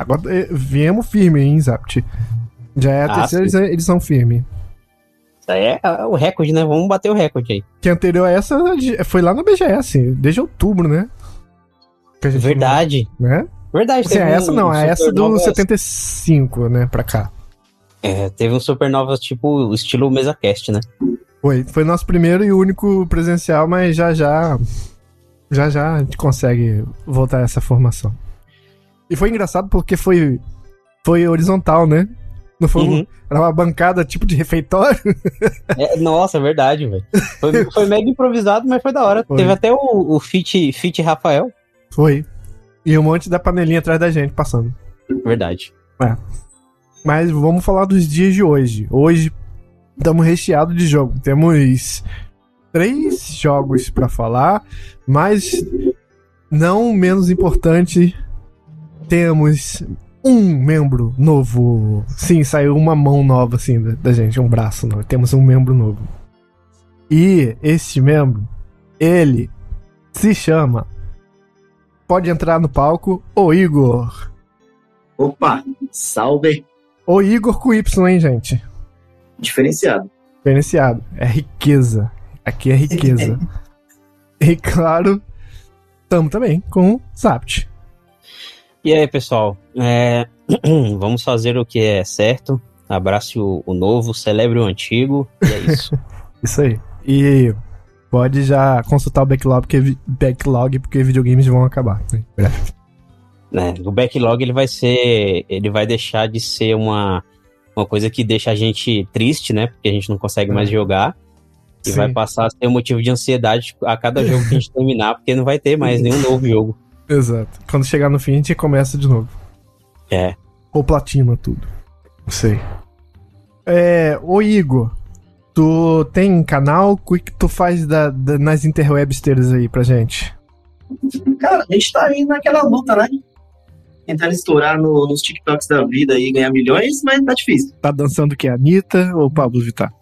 Agora eh, viemos firme, hein, Zapt? Já é a Ah, terceira sim. edição firme. Isso aí é o recorde, né? Vamos bater o recorde aí. Que anterior a essa foi lá no BGS, desde outubro, né? Verdade. não- Né? Verdade. Assim, é essa um não, é essa do Supernovas- 75, né, pra cá. É, teve um Supernovas tipo estilo mesa cast, né? Foi, foi nosso primeiro e único presencial, mas já já já já a gente consegue voltar a essa formação. E foi engraçado porque foi foi horizontal, né? Não foi um- Uhum. era uma bancada tipo de refeitório. É, nossa, é verdade, velho. Foi, foi mega improvisado, mas foi da hora. Foi. Teve até o, o Fit, Fit Rafael. Foi. E um monte da panelinha atrás da gente passando. Verdade. Mas vamos falar dos dias de hoje. Hoje estamos recheados de jogo. Temos três jogos pra falar, mas não menos importante, temos um membro novo. Sim, saiu uma mão nova assim da, da gente, um braço novo. Temos um membro novo. E este membro, ele se chama Pode entrar no palco, o Igor. Opa, salve! O Igor com Y, hein, gente? Diferenciado. Diferenciado. É riqueza. Aqui é riqueza. e claro, estamos também com o Zapt. E aí, pessoal? É, vamos fazer o que é certo. Abrace o, o novo, celebre o antigo. E é isso. Isso aí. E pode já consultar o backlog, porque, backlog, porque videogames vão acabar. né? breve. né? O backlog ele vai ser, ele vai deixar de ser uma, uma coisa que deixa a gente triste, né? Porque a gente não consegue mais jogar. E Sim. vai passar a ser um motivo de ansiedade a cada jogo que a gente terminar, porque não vai ter mais nenhum novo jogo. Exato. Quando chegar no fim, a gente começa de novo. É. Ou platina tudo. Não sei. É, ô Igor, tu tem canal? O que tu faz da, da- nas interwebsters aí pra gente? Cara, a gente tá aí naquela luta, né? Tentando estourar no- nos TikToks da vida e ganhar milhões, mas tá difícil. Tá dançando o que? Anitta ou Pablo Vittar?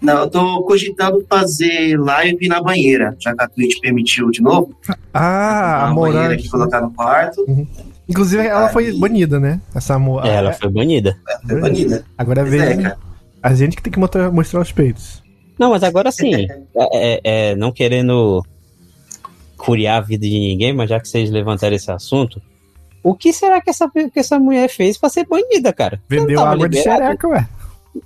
Não, eu tô cogitando fazer live na banheira, já que a Twitch permitiu de novo. Ah, a banheira aqui colocar no quarto. Inclusive, ela foi Aí. banida, né? Essa mo... É, ela foi banida. É banida. Agora Pois vê é, a gente que tem que mostrar, mostrar os peitos. Não, mas agora sim, é, é- é, não querendo curiar a vida de ninguém, mas já que vocês levantaram esse assunto, o que será que essa, que essa mulher fez pra ser banida, cara? Ela Vendeu água de xereca, ué.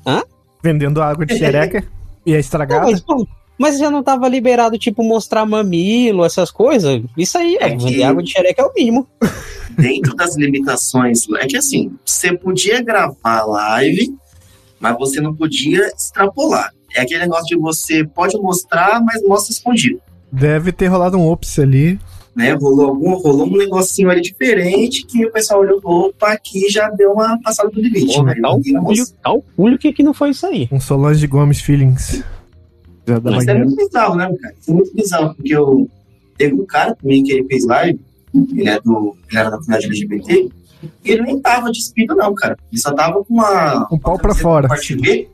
Hã? Vendendo água de xereca e é Não, estragada. mas, pô, mas já não tava liberado, tipo, mostrar mamilo, essas coisas? Isso aí, É vender que- água de xereca é o mínimo. Dentro das limitações, é que assim, você podia gravar live, mas você não podia extrapolar. É aquele negócio de você pode mostrar, mas mostra escondido. Deve ter rolado um ops ali. Né? Rolou algum, rolou um negocinho ali diferente que o pessoal olhou, opa, aqui já deu uma passada do limite. Porra, né? Mostrou. calcule que, que não foi isso aí. Um Solange Gomes Feelings. Já da Mas é muito bizarro, né, cara? Isso é muito bizarro, porque eu teve um cara também que ele fez live, ele é do. Ele era da comunidade LGBT, e ele nem tava despido, não, cara. Ele só tava com uma. Um pau pra fora. com Corte V,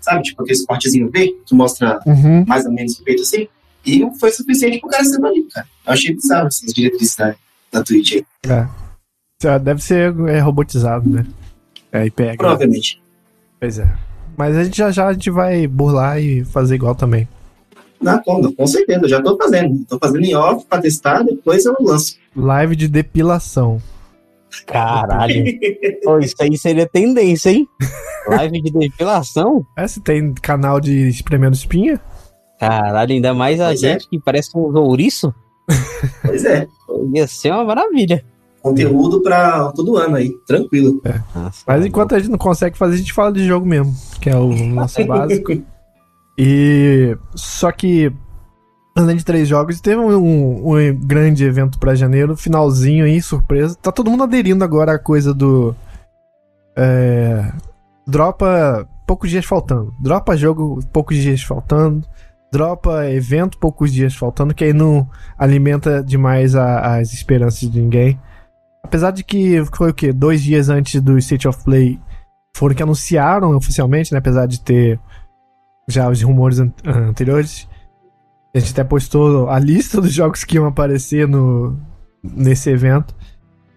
sabe? Tipo aquele cortezinho V, que mostra Uhum. mais ou menos o peito assim. E foi suficiente pro cara ser banido, cara. Eu achei bizarro essas diretrizes da, da Twitch aí. É. Já Deve ser é, robotizado, né? É, e pega. Provavelmente. Pois é. Mas a gente já já a gente vai burlar e fazer igual também. Na conta, com certeza, eu já tô fazendo. Tô fazendo em off pra testar, depois eu lanço. Live de depilação. Caralho. Pô, isso aí seria tendência, hein? Live de depilação? É, se tem canal de espremendo espinha? Caralho, ainda mais a Pois é. gente que parece um ouriço. Pois é, Ia ser uma maravilha. conteúdo pra todo ano aí, tranquilo. Nossa, Mas enquanto a gente não consegue fazer, a gente fala de jogo mesmo, que é o nosso básico. E só que além de três jogos, teve um, um grande evento pra janeiro, finalzinho aí, surpresa. Tá todo mundo aderindo agora à coisa do É, dropa poucos dias faltando. Dropa jogo poucos dias faltando. Dropa evento poucos dias faltando, que aí não alimenta demais a, as esperanças de ninguém. Apesar de que foi o quê? Dois dias antes do State of Play foram que anunciaram oficialmente, né? Apesar de ter já os rumores an anteriores. A gente até postou a lista dos jogos que iam aparecer no, nesse evento.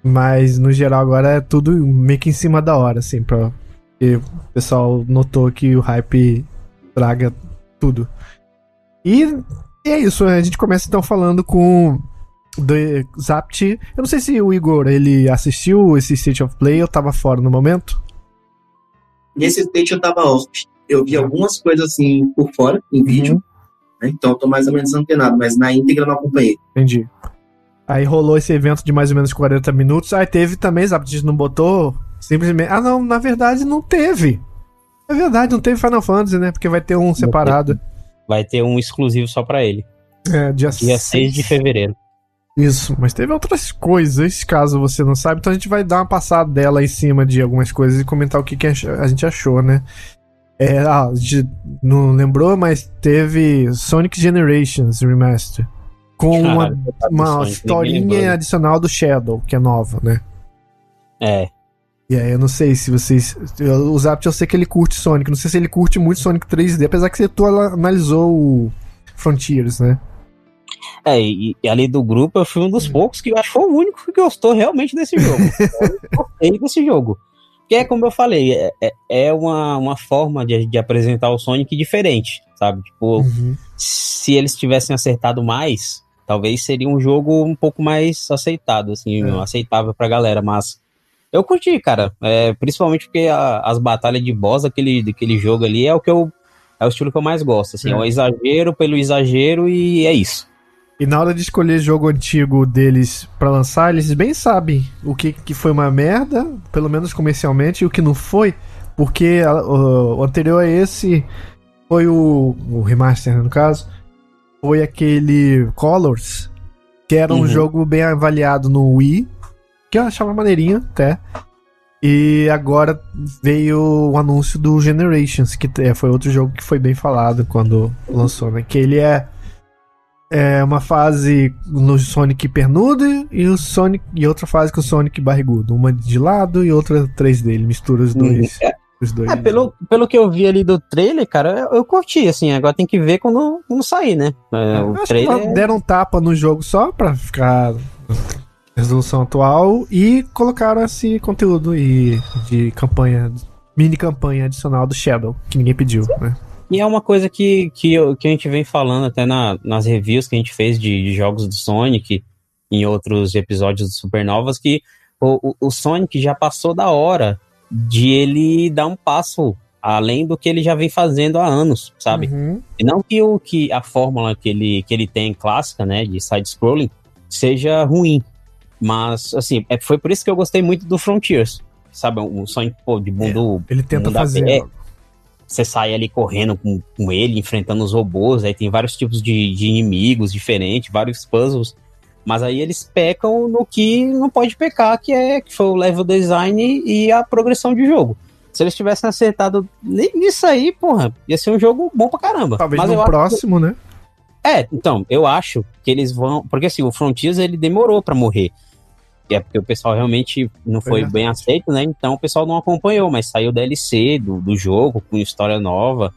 Mas no geral agora é tudo meio que em cima da hora, assim, pra. Porque o pessoal notou que o hype traga tudo. E, e é isso, a gente começa então falando com The Zapt. Eu não sei se o Igor ele assistiu esse State of Play ou tava fora no momento. Nesse state eu tava off. Eu vi algumas coisas assim por fora, em uhum. vídeo. Né? Então eu tô mais ou menos antenado, mas na íntegra eu não acompanhei. Entendi. Aí rolou esse evento de mais ou menos 40 minutos. Aí teve também, Zap, a gente não botou simplesmente. Ah, não, na verdade não teve. É verdade, não teve Final Fantasy, né? Porque vai ter um separado. Vai ter um exclusivo só para ele. É, dia, dia 6 de fevereiro. Isso, mas teve outras coisas, caso você não saiba. Então a gente vai dar uma passada dela em cima de algumas coisas e comentar o que, que a gente achou, né? É, ah, a gente não lembrou, mas teve Sonic Generations Remaster. Com uma, uma historinha adicional do Shadow, que é nova, né? É. E aí eu não sei se vocês. Eu, o Zapt eu sei que ele curte Sonic. Não sei se ele curte muito Sonic 3D, apesar que você tu analisou o Frontiers, né? É, e, e, ali do grupo eu fui um dos hum. poucos que eu acho que foi o único que gostou realmente desse jogo. eu gostei desse jogo. Que é como eu falei, é, é, é uma, uma forma de, de apresentar o Sonic diferente, sabe? Tipo, uhum. se eles tivessem acertado mais, talvez seria um jogo um pouco mais aceitado, assim, é. aceitável pra galera, mas eu curti, cara. É, principalmente porque a, as batalhas de boss daquele, daquele jogo ali é o que eu. É o estilo que eu mais gosto. Assim, é, é o exagero pelo exagero e é isso. E na hora de escolher jogo antigo deles para lançar, eles bem sabem o que, que foi uma merda, pelo menos comercialmente, e o que não foi, porque a, o, o, anterior a esse foi o, o remaster, no caso, foi aquele Colors, que era um uhum. jogo bem avaliado no Wii, que eu achava maneirinho até. E agora veio o anúncio do Generations, que é, foi outro jogo que foi bem falado quando lançou, né? Que ele é, é uma fase no Sonic pernudo e o Sonic e outra fase com o Sonic barrigudo, uma de lado e outra 3D, ele mistura os dois. É, os dois é pelo, pelo que eu vi ali do trailer, cara, eu, eu curti, assim, agora tem que ver quando, quando sair, né? É, o trailer... deram um tapa no jogo só pra ficar resolução atual e colocaram esse conteúdo e de campanha, mini campanha adicional do Shadow, que ninguém pediu, né? E é uma coisa que, que, que a gente vem falando até na, nas reviews que a gente fez de, de, jogos do Sonic, em outros episódios do Supernovas, que o, o, o Sonic já passou da hora de ele dar um passo além do que ele já vem fazendo há anos, sabe? Uhum. E não que, o, que a fórmula que ele, que ele tem clássica, né, de side-scrolling, seja ruim, mas, assim, é, foi por isso que eu gostei muito do Frontiers. Sabe, um sonho pô, de mundo. É, ele tenta mundo fazer. você sai ali correndo com, com ele, enfrentando os robôs, aí tem vários tipos de, de inimigos diferentes, vários puzzles. Mas aí eles pecam no que não pode pecar, que é que foi o level design e a progressão de jogo. Se eles tivessem acertado nisso aí, porra, ia ser um jogo bom pra caramba. Talvez Mas no próximo, que... né? É, então, eu acho que eles vão. Porque assim, o Frontiers ele demorou para morrer é porque o pessoal realmente não foi bem aceito, né? Então o pessoal não acompanhou, mas saiu DLC do, do jogo, com história nova,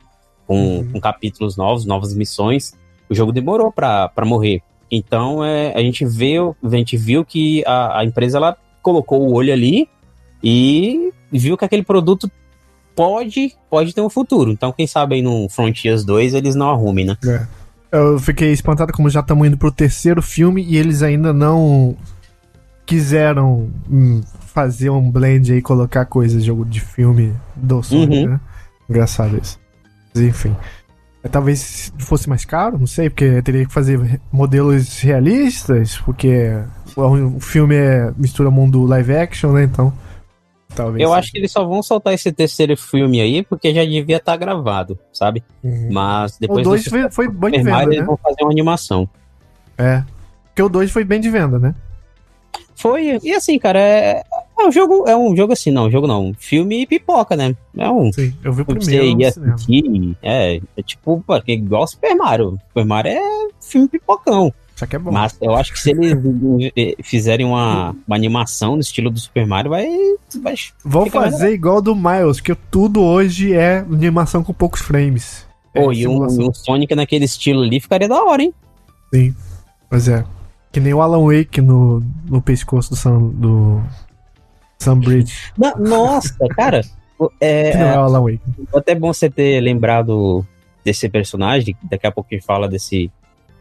com, uhum. com capítulos novos, novas missões. O jogo demorou para morrer. Então é, a, gente viu, a gente viu que a, a empresa ela colocou o olho ali e viu que aquele produto pode, pode ter um futuro. Então, quem sabe aí no Frontiers 2 eles não arrumem, né? É. Eu fiquei espantado como já estamos indo pro terceiro filme e eles ainda não quiseram hum, fazer um blend aí, colocar coisas de jogo de filme do Sonic, uhum. né? Engraçado isso. Mas, enfim. É, talvez fosse mais caro, não sei, porque teria que fazer modelos realistas, porque o filme é mistura mundo live action, né? Então. Talvez eu acho que eles só vão soltar esse terceiro filme aí porque já devia estar tá gravado, sabe? Uhum. Mas depois. O 2 foi, foi bem de venda. Eles né? vão fazer uma animação. É. Porque o 2 foi bem de venda, né? Foi, e assim, cara, é, É um jogo, é um jogo assim, não, um jogo não, um filme pipoca, né? É um. Sim, eu vi o Você primeiro no ia cinema. assistir, é, é tipo, pô, é igual Super Mario. Super Mario é filme pipocão. Só que é bom. Mas eu acho que se eles eh, fizerem uma, uma animação no estilo do Super Mario, vai. vai Vou fica fazer igual do Miles, que tudo hoje é animação com poucos frames. Pô, é, e um, e um Sonic naquele estilo ali ficaria da hora, hein? Sim. Pois é. Que nem o Alan Wake no, no pescoço do Sam, do Sam Bridge. Na- nossa, cara. É, Que não é o Alan Wake. é até bom você ter lembrado desse personagem. Daqui a pouco a gente fala desse,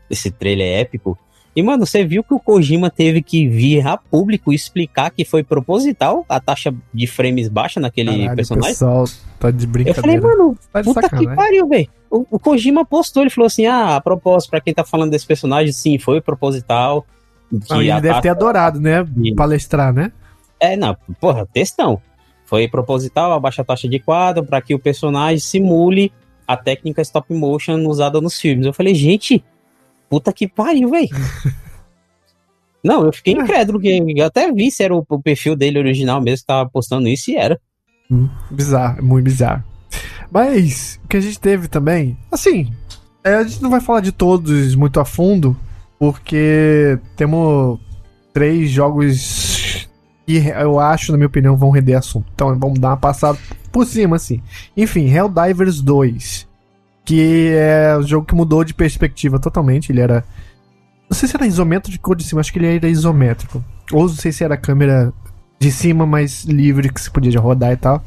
desse trailer épico. E, mano, você viu que o Kojima teve que vir a público explicar que foi proposital a taxa de frames baixa naquele Caralho, personagem? pessoal tá de Eu falei, brincadeira. mano, tá Puta que pariu, velho. O, o Kojima postou, ele falou assim: ah, a propósito, pra quem tá falando desse personagem, sim, foi proposital. Não, ele a deve ter taxa- adorado, né? Palestrar, né? É, não, porra, textão. Foi proposital a baixa taxa de quadro pra que o personagem simule a técnica stop motion usada nos filmes. Eu falei, gente, puta que pariu, velho. Não, eu fiquei incrédulo, que eu até vi se era o, o perfil dele original mesmo que tava postando isso e era. Bizarro, muito bizarro. Mas o que a gente teve também, assim, é, a gente não vai falar de todos muito a fundo, porque temos três jogos que eu acho, na minha opinião, vão render assunto. Então vamos dar uma passada por cima, assim. Enfim, Helldivers 2, que é um jogo que mudou de perspectiva totalmente. Ele era. Não sei se era isométrico ou de cima, acho que ele era isométrico. Ou não sei se era câmera de cima, mais livre, que se podia rodar e tal.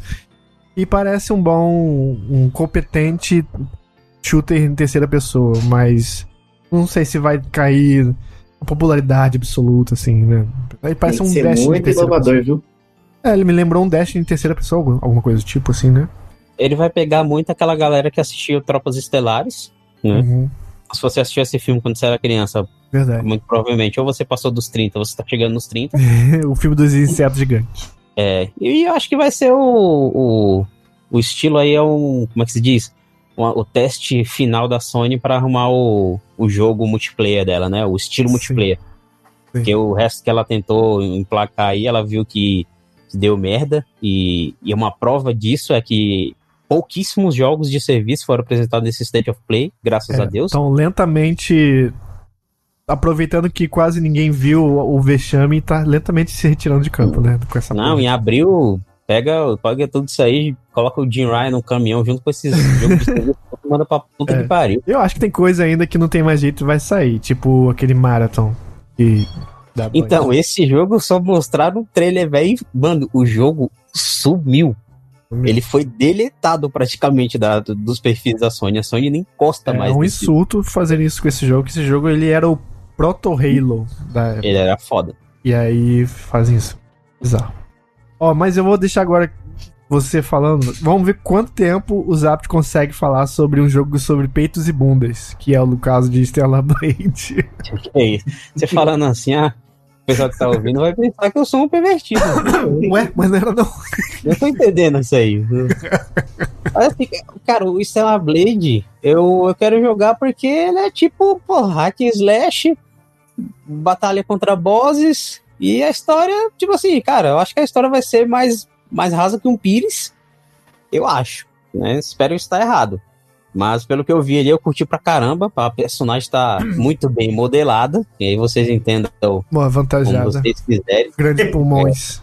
E parece um bom, um competente shooter em terceira pessoa, mas não sei se vai cair a popularidade absoluta, assim, né? Aí parece um Destiny em muito terceira inovador, viu? pessoa. É, ele me lembrou um Destiny em terceira pessoa, algum- alguma coisa do tipo, assim, né? Ele vai pegar muito aquela galera que assistiu Tropas Estelares. Né? Uhum, Se você assistiu esse filme quando você era criança, verdade. muito provavelmente, ou você passou dos 30, ou você tá chegando nos 30. o filme dos insetos gigantes. É, e eu acho que vai ser o, o, o estilo aí, é um, como é que se diz? O, o teste final da Sony para arrumar o, o jogo multiplayer dela, né? O estilo Sim. multiplayer. Sim. Porque o resto que ela tentou emplacar aí, ela viu que deu merda. E, e uma prova disso é que pouquíssimos jogos de serviço foram apresentados nesse State of Play, graças É, a Deus. Então, lentamente. Aproveitando que quase ninguém viu o vexame, tá lentamente se retirando de campo, né? Com essa Não, em abril, pega, pega tudo isso aí, coloca o Jim Ryan no caminhão junto com esses jogos de e manda pra puta É. que pariu. Eu acho que tem coisa ainda que não tem mais jeito e vai sair. Tipo aquele Marathon. Que. Então, esse jogo só mostraram o trailer, velho. e, Mano, o jogo sumiu. Ele foi deletado praticamente da- do- dos perfis da Sony. A Sony nem encosta é mais. um nesse- insulto fazer isso com esse jogo. Esse jogo ele era o proto Halo da época. Ele era foda. E aí fazem isso. Bizarro. Ó, mas eu vou deixar agora você falando. Vamos ver quanto tempo o Zap consegue falar sobre um jogo sobre peitos e bundas, que é o caso de Stellar Blade. Que é isso? Você falando assim, ah, o pessoal que tá ouvindo vai pensar que eu sou um pervertido. Ué, mas não era não. Eu tô entendendo isso aí. Assim, cara, o Stellar Blade, eu, eu quero jogar porque ele é tipo, pô, hack slash, batalha contra bosses, e a história, tipo assim, cara, eu acho que a história vai ser mais, mais rasa que um Pires. Eu acho, né? Espero estar errado. Mas pelo que eu vi ali, eu curti pra caramba. A personagem tá muito bem modelada. E aí vocês entendam Uma como avantajada. vocês quiserem. Grandes pulmões.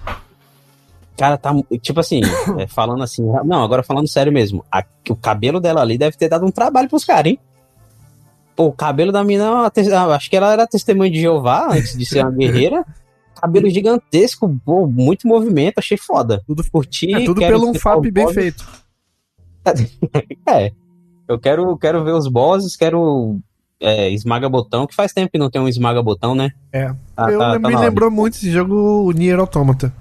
Cara, tá. Tipo assim, é, falando assim. Não, agora falando sério mesmo. a- o cabelo dela ali deve ter dado um trabalho pros caras, hein? Pô, o cabelo da mina, é ah, acho que ela era testemunha de Jeová antes de ser uma guerreira. Cabelo gigantesco, pô, muito movimento, achei foda. Tudo, Curti. é tudo pelo um FAP bem feito. É. Eu quero, quero ver os bosses, quero. É, esmaga botão, que faz tempo que não tem um esmaga botão, né? É. Tá- eu, tá- tá me hora. lembrou muito esse jogo o Nier Automata.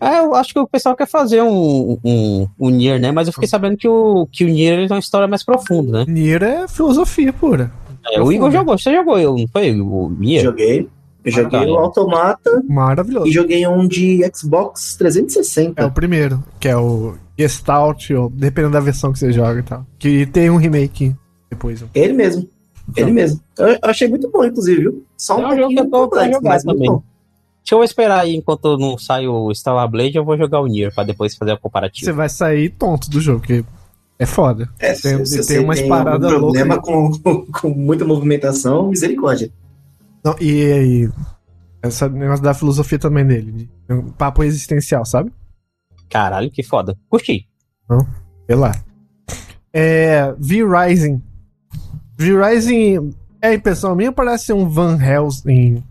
É, eu acho que o pessoal quer fazer um, um, um Nier, né? Mas eu fiquei sabendo que o, que o Nier tem uma história mais profunda, né? Nier é filosofia pura. É, o Igor jogou, você jogou, eu, não foi o Nier? Joguei. Eu joguei o. Automata Maravilhoso. e joguei um de Xbox 360. É o primeiro, que é o Gestalt, ou dependendo da versão que você joga e tal. Que tem um remake depois. Ele mesmo. Ele mesmo. Eu eu achei muito bom, inclusive, viu? Só um É um jogo que eu tô pra complexo, jogar também. bom. Deixa eu esperar aí enquanto não sai o Stellar Blade, eu vou jogar o Nier pra depois fazer a comparativa. Você vai sair tonto do jogo, porque é foda. É, Tem- se, tem umas tem paradas problema com, com, com muita movimentação, misericórdia. Não, e, e esse negócio da filosofia também dele. de um papo existencial, sabe? Caralho, que foda. Curti. Sei lá. É. V-Rising. V-Rising é a impressão minha parece ser um Van Helsing.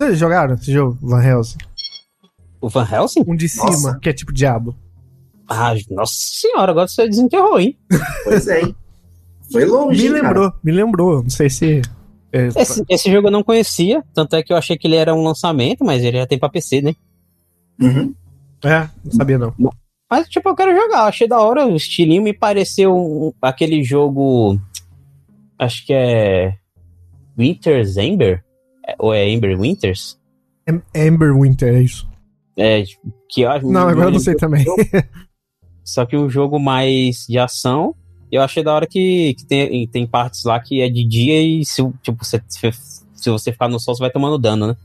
Vocês jogaram esse jogo? Van Helsing? O Van Helsing? Um de cima, Nossa. que é tipo diabo. Ah, nossa senhora, agora você desenterrou, hein? Pois é, hein? Foi longe, Me hein, cara? lembrou, me lembrou. Não sei se. É, Esse, esse jogo eu não conhecia, tanto é que eu achei que ele era um lançamento, mas ele já tem pra PC, né? Uhum. é, não sabia não. Mas, tipo, eu quero jogar, achei da hora, o estilinho me pareceu um- aquele jogo. Acho que é. Winter's Ember? É- Ou é Ember Winters? Am- Amber Winter, é isso. É, que eu acho. Não, agora eu não sei também. Só que um jogo mais de ação. Eu achei da hora que, que tem, tem partes lá que é de dia e se, tipo, você, se, se você ficar no sol, você vai tomando dano, né?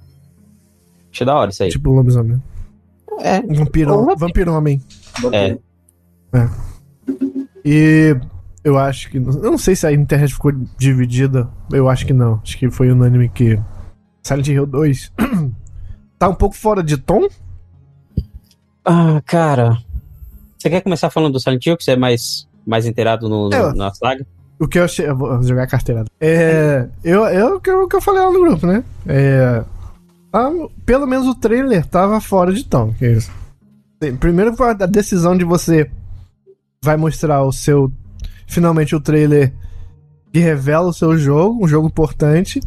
Achei da hora isso aí. tipo lobisomem. É, Um vampiro, vampiro homem. é. E eu acho que. Eu não sei se a internet ficou dividida. Eu acho que não. Acho que foi unânime que Silent Hill 2 tá um pouco fora de tom. Ah, cara. Você quer começar falando do Silent Hill, que você é mais, mais inteirado no, no- É. na saga? O que eu achei. Eu vou jogar carteirada. É. Eu, eu, o que eu, falei lá no grupo, né? É. tá- pelo menos o trailer tava fora de tom. Que é isso. Primeiro foi a decisão de você vai mostrar o seu. Finalmente o trailer que revela o seu jogo, um jogo importante.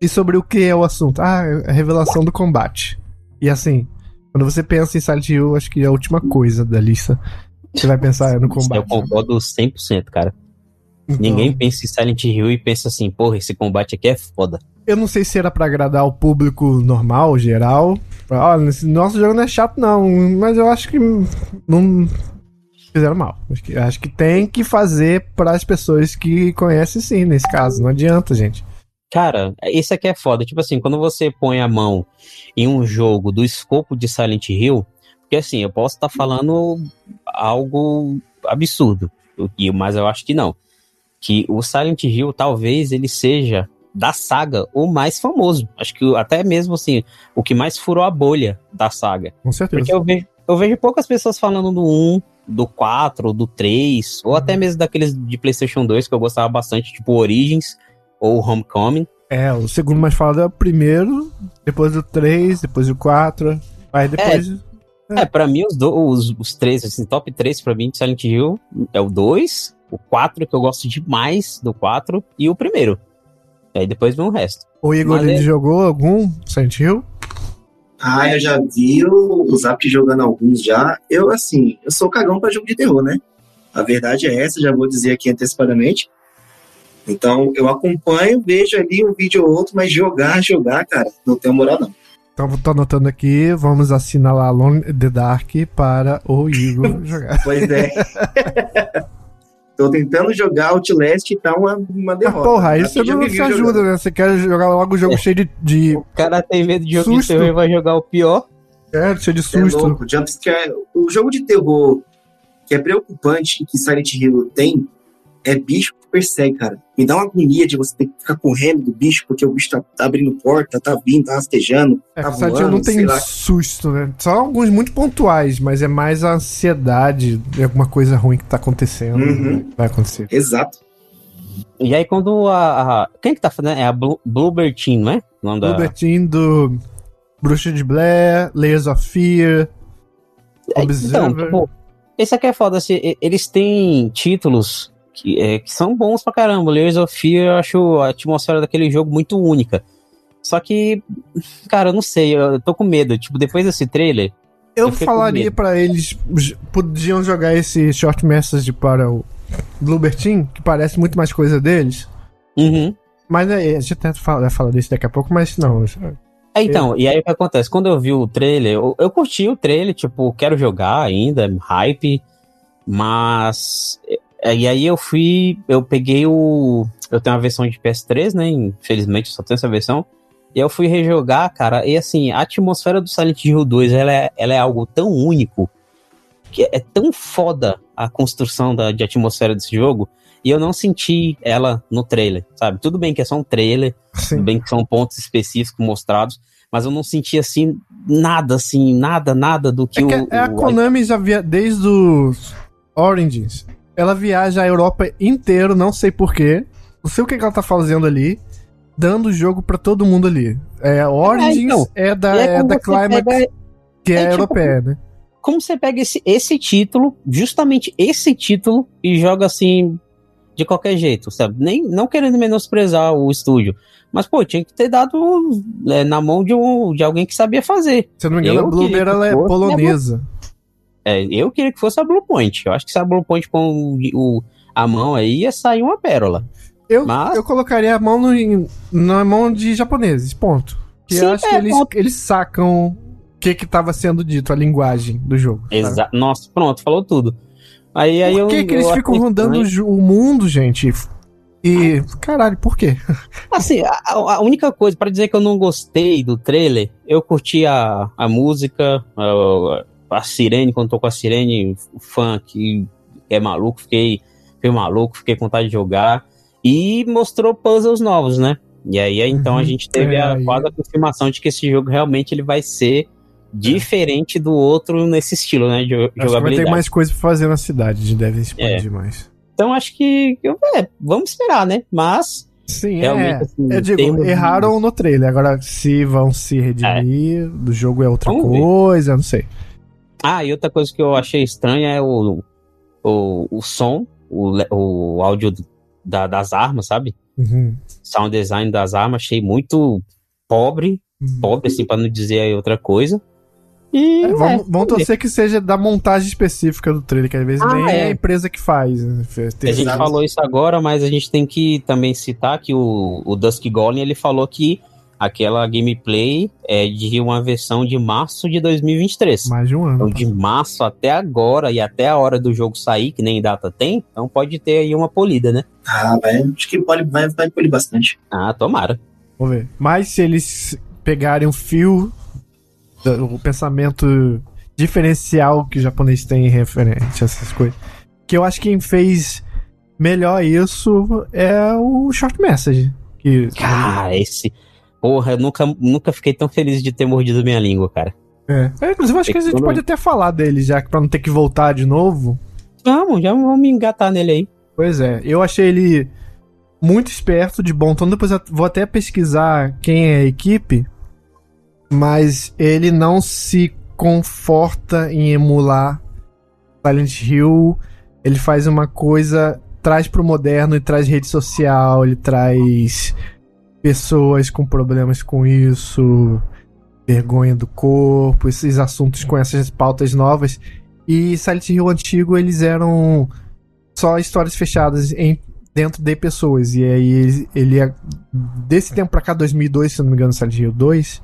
E sobre o que é o assunto? Ah, a revelação do combate. E assim, quando você pensa em Silent Hill, acho que é a última coisa da lista. Você vai pensar no Eu combate. concordo 100%, cara. Então- Ninguém pensa em Silent Hill e pensa assim, porra, esse combate aqui é foda. Eu não sei se era pra agradar o público normal, geral. Olha, esse nosso jogo não é chato, não. Mas eu acho que não fizeram mal. Acho que, acho que tem que fazer para as pessoas que conhecem sim, nesse caso. Não adianta, gente. Cara, isso aqui é foda. Tipo assim, quando você põe a mão em um jogo do escopo de Silent Hill, porque assim, eu posso estar falando algo absurdo, mas eu acho que não. Que o Silent Hill talvez ele seja da saga o mais famoso. Acho que até mesmo assim, o que mais furou a bolha da saga. Com certeza. Porque eu vejo, eu vejo poucas pessoas falando do 1, do 4, do 3, ou até mesmo daqueles de PlayStation 2 que eu gostava bastante, tipo Origins ou Homecoming. É, o segundo mais falado é o primeiro, depois o 3, depois o 4. Aí depois. É, pra mim, os, do- os, os três, assim, top 3 pra mim de Silent Hill é o 2, o 4, que eu gosto demais do 4, e o primeiro. Aí depois vem o resto. O Igor Mas ele é- jogou algum Silent Hill? Ah, eu já vi o, o Zap jogando alguns já. Eu, assim, eu sou cagão pra jogo de terror, né? A verdade é essa, já vou dizer aqui antecipadamente. Então, eu acompanho, vejo ali um vídeo ou outro, mas jogar, jogar, cara, não tenho moral não. Então, tô anotando aqui, vamos assinalar Alone in the Dark para o Igor jogar. Pois é. Tô tentando jogar Outlast e tá uma, uma Ah, derrota. porra, aí Aqui você não me se ajuda, jogando. né? Você quer jogar logo o jogo cheio de, de, O cara tem medo de jogo de Susto. terror e vai jogar o pior. é, cheio de É susto. louco, jumpscare. O jogo de terror que é preocupante que Silent Hill tem é bicho que persegue, cara. Me dá uma agonia de você ter que ficar correndo do bicho porque o bicho tá, tá abrindo porta, tá vindo, tá rastejando, É, tá Hill não voando, tem sei lá. susto, né? Só alguns muito pontuais, mas é mais a ansiedade de alguma coisa ruim que tá acontecendo. Uhum. Vai acontecer. Exato. E aí quando a... a- quem que tá fazendo? É a Blue, Bluebird Team, não é? O nome da... Bluebertin do Bruxa de Blair, Layers of Fear, É, Então, Observer. tipo, esse aqui é foda, assim, eles têm títulos que, é, que são bons pra caramba. Layers of Fear, eu acho a atmosfera daquele jogo muito única. Só que, cara, eu não sei, eu tô com medo. Tipo, depois desse trailer, Eu eu falaria pra eles podiam jogar esse short message para o Bluebertin, que parece muito mais coisa deles. uhum. Mas é, a gente até fala, vai falar disso daqui a pouco, mas não. É, então, e aí o que acontece? Quando eu vi o trailer, eu, eu curti o trailer, tipo, quero jogar ainda, hype, mas. É, E aí eu fui. Eu peguei o. Eu tenho uma versão de PS3, né? Infelizmente eu só tenho essa versão. E eu fui rejogar, cara, e assim, a atmosfera do Silent Hill 2, ela é, ela é algo tão único, que é tão foda a construção da, de atmosfera desse jogo, e eu não senti ela no trailer, sabe? Tudo bem que é só um trailer, Sim. tudo bem que são pontos específicos mostrados, mas eu não senti assim nada, assim, nada, nada do que É, que o, é a Konami já via desde os Origins. Ela viaja a Europa inteiro, não sei porquê. Não sei o que, que ela tá fazendo ali. Dando o jogo pra todo mundo ali. É, Origins então. é da, é quando da Climax, pega- que é, é tipo- europeia, né? como você pega esse, esse título, justamente esse título, e joga assim de qualquer jeito, sabe? Nem, não querendo menosprezar o estúdio. Mas, pô, tinha que ter dado é, na mão de, um, de alguém que sabia fazer. Se eu não me engano, Eu a que ela é polonesa. É, eu queria que fosse a Blue Point. Eu acho que se a Blue Point com o, a mão aí ia sair uma pérola. Eu, Mas- eu colocaria a mão no, na mão de japoneses, ponto. Que Sim, eu acho é, que eles, ponto. eles sacam o que que tava sendo dito, a linguagem do jogo. sabe? Exa Nossa, pronto, falou tudo. Aí, aí Por eu, que, que eles eu ficam rondando o, mundo, gente? E. Caralho, por quê? Assim, a, a única coisa, pra dizer que eu não gostei do trailer, eu curti a, a música, a, a sirene, quando tocou a sirene, o funk, é maluco, fiquei, fiquei maluco, fiquei com vontade de jogar. E mostrou puzzles novos, né? E aí, então, Uhum. a gente teve É, a, quase a confirmação de que esse jogo realmente ele vai ser diferente do outro nesse estilo, né? De Acho que vai jogabilidade. ter mais coisa pra fazer na cidade, de devem expandir mais. Então, acho que, é, vamos esperar, né? Mas, Sim, realmente, é. assim, Eu digo, de- erraram no trailer. Agora, se vão se redimir, do jogo é outra Vamos ver. coisa, eu não sei. Ah, e outra coisa que eu achei estranha é o, o, o som, o, o áudio da- das armas, sabe? Uhum. Sound design das armas, achei muito pobre, Uhum. pobre, assim, pra não dizer outra coisa. E. É, é, vamos, vamos vamos torcer que seja da montagem específica do trailer, que às vezes Ah, nem é é. a empresa que faz. né? A gente falou isso agora, mas a gente tem que também citar que o, o Dusk Golem ele falou que aquela gameplay é de uma versão de março de 2023. Mais de um Então, ano. de março até agora e até a hora do jogo sair, que nem data tem, então pode ter aí uma polida, né? Ah, vai, acho que pode, vai, vai polir bastante. Ah, tomara. Vamos ver. Mas se eles pegarem o fio, do- o pensamento diferencial que o japonês tem referente a essas coisas, que eu acho que quem fez melhor isso é o Short Message. Que, Cara, esse. Porra, eu nunca, nunca fiquei tão feliz de ter mordido minha língua, cara. é. É, inclusive, acho que a gente pode até falar dele já, que pra não ter que voltar de novo. Vamos, já vamos me engatar nele aí. Pois é, eu achei ele muito esperto, de bom tom. Depois eu vou até pesquisar quem é a equipe, mas ele não se conforta em emular Silent Hill. Ele faz uma coisa, traz pro moderno e traz rede social, ele traz pessoas com problemas com isso, vergonha do corpo, esses assuntos com essas pautas novas. E Silent Hill antigo, eles eram só histórias fechadas em, dentro de pessoas. E aí ele, ele é. Desse tempo pra cá, 2002, se não me engano, Silent Hill 2,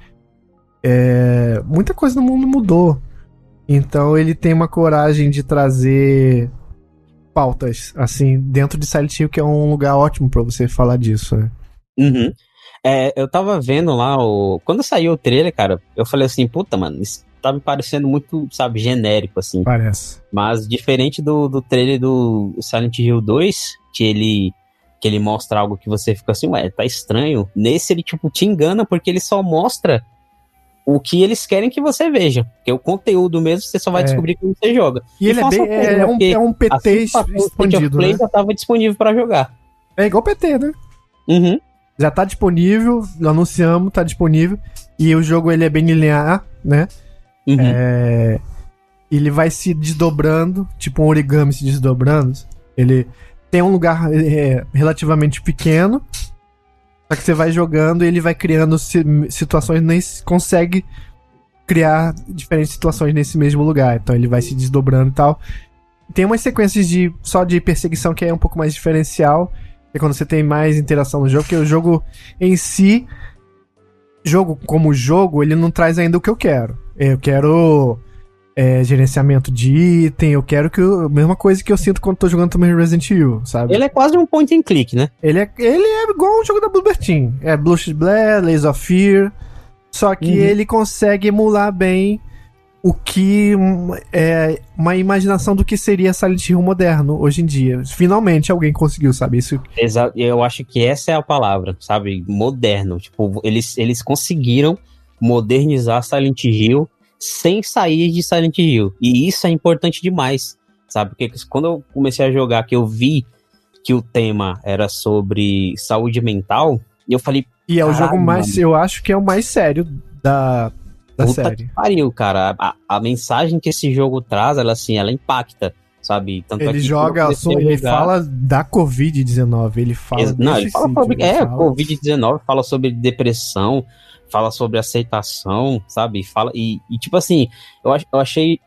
é, muita coisa no mundo mudou. Então ele tem uma coragem de trazer pautas, assim, dentro de Silent Hill, que é um lugar ótimo pra você falar disso, né? Uhum. É, eu tava vendo lá o. Quando saiu o trailer, cara, eu falei assim, puta, mano, isso tá me parecendo muito, sabe, genérico, assim. Parece. Mas diferente do, do trailer do Silent Hill 2, que ele, que ele mostra algo que você fica assim, ué, tá estranho. Nesse ele, tipo, te engana porque ele só mostra o que eles querem que você veja. Porque o conteúdo mesmo você só vai É. descobrir quando você joga. E ele é, bem, é, é um, é um PT Assim, o expandido, Play né? já tava disponível pra jogar. É igual PT, né? Uhum. Já tá disponível, anunciamos, tá disponível. E o jogo ele é bem linear, né? Uhum. É, ele vai se desdobrando, tipo um origami se desdobrando. Ele tem um lugar é, relativamente pequeno, só que você vai jogando e ele vai criando si- situações, nem se- consegue criar diferentes situações nesse mesmo lugar. Então ele vai se desdobrando e tal. Tem umas sequências de só de perseguição que é um pouco mais diferencial, é quando você tem mais interação no jogo, porque o jogo em si, jogo como jogo, ele não traz ainda o que eu quero. Eu quero é, gerenciamento de item. Eu quero que. Eu, mesma coisa que eu sinto quando tô jogando também Resident Evil, sabe? Ele é quase um point and click, né? Ele é, ele é igual um jogo da Bloober Team. É Blue Blade, Lays of Fear. Só que Uhum. ele consegue emular bem o que é uma imaginação do que seria Silent Hill moderno hoje em dia. Finalmente alguém conseguiu, sabe? Isso Exa eu acho que essa é a palavra, sabe? Moderno. Tipo, eles, eles conseguiram modernizar Silent Hill sem sair de Silent Hill. E isso é importante demais, sabe? Porque quando eu comecei a jogar, que eu vi que o tema era sobre saúde mental, eu falei, E é o jogo mais. mano. Eu acho que é o mais sério da, da puta série. que pariu, cara. A, a mensagem que esse jogo traz, ela assim, ela impacta, sabe? Tanto é Ele que joga, assunto, ele fala da Covid-19. Ele fala. Não, ele fala sobre é, fala- Covid-19, fala sobre depressão, fala sobre aceitação, sabe? Fala, e, e, tipo assim, eu, ach- eu achei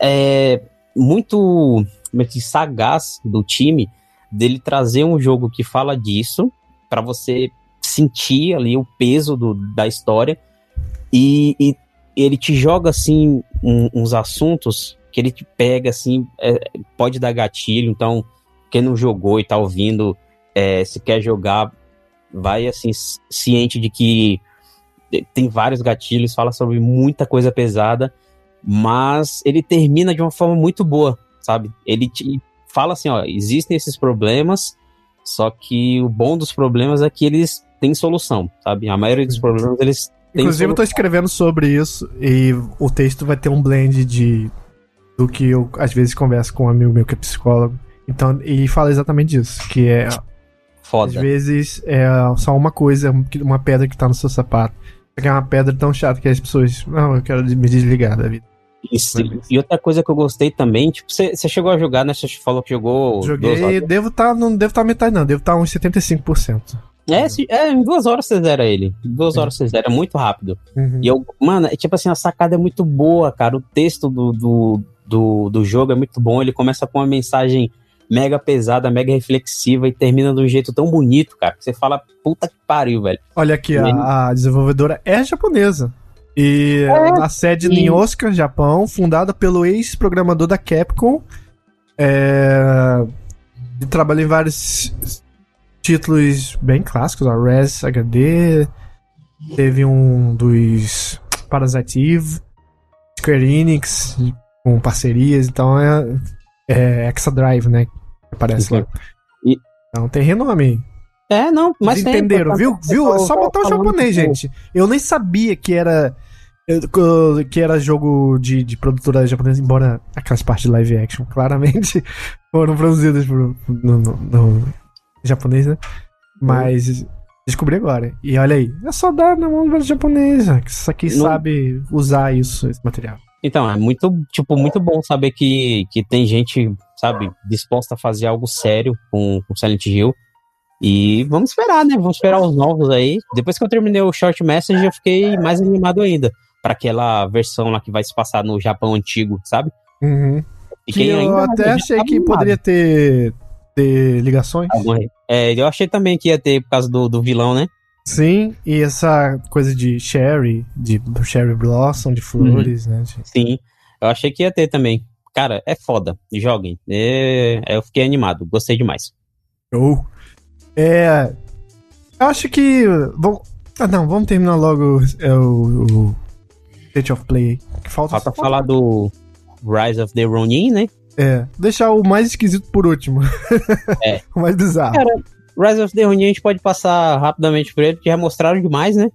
é, muito como é que sagaz do time dele trazer um jogo que fala disso pra você sentir ali o peso do- da história e, e ele te joga assim um- uns assuntos que ele te pega assim, é, pode dar gatilho, então quem não jogou e tá ouvindo, é, se quer jogar, vai assim, ci- ciente de que tem vários gatilhos, fala sobre muita coisa pesada, mas ele termina de uma forma muito boa, sabe? Ele te fala assim, ó, existem esses problemas, só que o bom dos problemas é que eles têm solução, sabe? A maioria dos problemas eles Inclusive, eu tô escrevendo sobre isso e o texto vai ter um blend de do que eu às vezes converso com um amigo meu que é psicólogo. Então, e fala exatamente disso, que é às foda. vezes é só uma coisa, uma pedra que tá no seu sapato. Só que é uma pedra tão chata que as pessoas, não, eu quero me desligar da vida. Isso. E outra coisa que eu gostei também, tipo, você chegou a jogar, né? Você falou que jogou Joguei, devo estar, não devo estar metade não, devo estar uns 75%. É, é, em duas horas você zera ele. Em duas horas você zera, é muito rápido. Uhum. E eu, mano, é tipo assim, a sacada é muito boa, cara. O texto do, do, do, do jogo é muito bom. Ele começa com uma mensagem mega pesada, mega reflexiva e termina de um jeito tão bonito, cara. Que você fala, puta que pariu, velho. Olha aqui, a, a desenvolvedora é japonesa. E a sede sim. em Osaka, Japão, fundada pelo ex-programador da Capcom. É, trabalha em vários títulos bem clássicos, ó, Res HD, teve um dos Parasite Eve, Square Enix, com parcerias, então é, é Exadrive, né? que Aparece lá. E- Então tem renome. É, não, mas Vocês tem, entenderam, viu? você Viu? É só botar o japonês, gente. Eu nem sabia que era que era jogo de, de produtora japonesa, embora aquelas partes de live action claramente foram produzidas por- no, no- no japonês, né? Mas descobri agora. E olha aí, é só dar na mão do japonês, né? que isso aqui Não- sabe usar isso, esse material. Então, é muito, tipo, muito bom saber que, que tem gente, sabe, disposta a fazer algo sério com, com Silent Hill. E vamos esperar, né? Vamos esperar os novos aí. Depois que eu terminei o Short Message, eu fiquei mais animado ainda. Pra aquela versão lá que vai se passar no Japão antigo, sabe? Uhum. Fiquei Que eu até achei tava que poderia ter, ter ligações. É, eu achei também que ia ter por causa do, do vilão, né? Sim, e essa coisa de cherry, de cherry blossom, de flores, né? de- Sim. Eu achei que ia ter também. Cara, é foda. Joguem. É, eu fiquei animado. Gostei demais. Show. É. Eu acho que. Vamos, ah, não, vamos terminar logo é, o, o State of Play. Que falta, Falta falar do Rise of the Ronin, né? É. Deixar o mais esquisito por último. É. o mais bizarro. Cara, Rise of the Ronin a gente pode passar rapidamente por ele, porque já mostraram demais, né?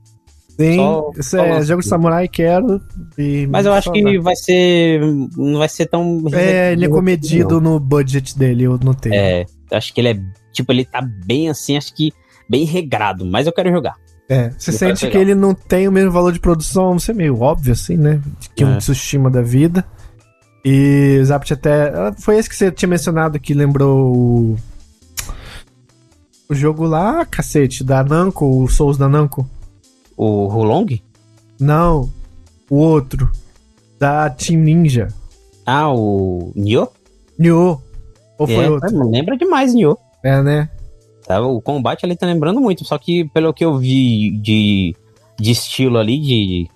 Sim, só- isso é jogo de samurai, quero. e- Mas eu acho que dá. vai ser. Não vai ser tão. É, ele é comedido no budget dele, eu notei. É, acho que ele é. Tipo, ele tá bem assim, acho que bem regrado, mas eu quero jogar. É, você sente que legal. ele não tem o mesmo valor de produção, isso é meio óbvio, assim, né? Que um É. Tsushima da vida. E Zapt até. ah, Foi esse que você tinha mencionado que lembrou o. O jogo lá, cacete, da Namco, o Souls da Namco. O Hulong? Não, o outro. Da Team Ninja. Ah, o Nioh? Nioh. Ou foi é, outro? Lembra demais Nioh. É, né? Tá? O combate ali tá lembrando muito, só que pelo que eu vi de, de estilo ali, de,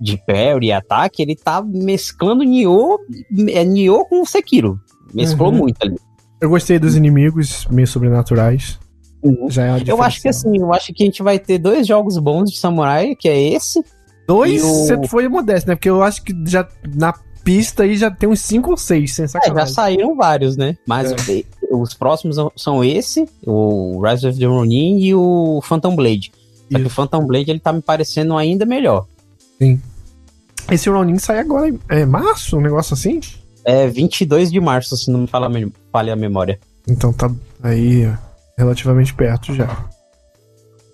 de parry e ataque, ele tá mesclando Nioh, é Nioh com Sekiro. Mesclou Uhum. muito ali. Eu gostei dos inimigos meio sobrenaturais. Já é Eu acho que assim, eu acho que a gente vai ter dois jogos bons de samurai, que é esse. Dois, e o- você foi modesto, né? Porque eu acho que já na pista aí já tem uns cinco ou seis, sem É, já sacanagem. saíram vários, né? Mas É. os próximos são esse, o Rise of the Ronin e o Phantom Blade. Só que o. Phantom Blade ele tá me parecendo ainda melhor. Esse Ronin sai agora em é, março, um negócio assim? É 22 de março, se não me fala, falha a memória. Então tá aí ó, relativamente perto já.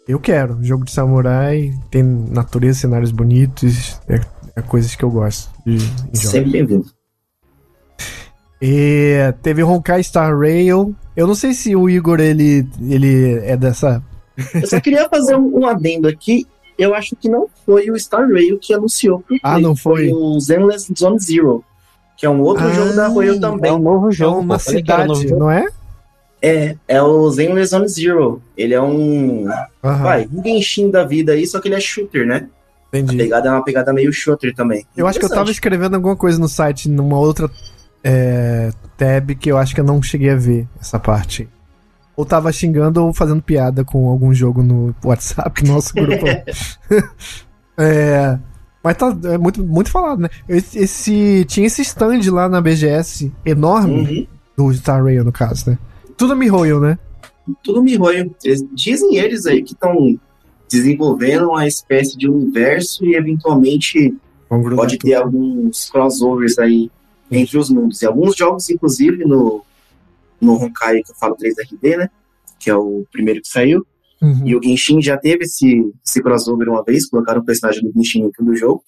Eu quero. Jogo de samurai, tem natureza, cenários bonitos, é, é coisas que eu gosto de em jogos. Sempre bem-vindo. E teve Honkai Star Rail. Eu não sei se o Igor ele, ele é dessa. Eu só queria fazer um, um adendo aqui. Eu acho que não foi o Star Rail que anunciou pro Ah, não foi? o Zenless Zone Zero, que é um outro Ah, jogo da Royal também. É um novo É jogo. uma pô. Falei que era um novo cidade, jogo. não é? É, é o Zenless Zone Zero. Ele é um. Aham, Vai, um Genshin da vida aí, só que ele é shooter, né? A entendi. pegada é uma pegada meio shooter também. Eu acho que eu tava escrevendo alguma coisa no site, numa outra é, tab, que eu acho que eu não cheguei a ver essa parte. Ou tava xingando ou fazendo piada com algum jogo no WhatsApp, nosso grupo. é, mas tá é muito, muito falado, né? Esse, esse- tinha esse stand lá na BGS enorme, Uhum. do Star Rail, no caso, né? Tudo mihoyo, né? Tudo mironho. Eles- Dizem eles aí que estão desenvolvendo uma espécie de universo e eventualmente pode ter alguns crossovers aí entre os mundos. E alguns jogos, inclusive, no, no Honkai, que eu falo 3RD, né? Que é o primeiro que saiu. Uhum. E o Genshin já teve esse, esse crossover uma vez, colocaram o personagem do Genshin dentro do jogo.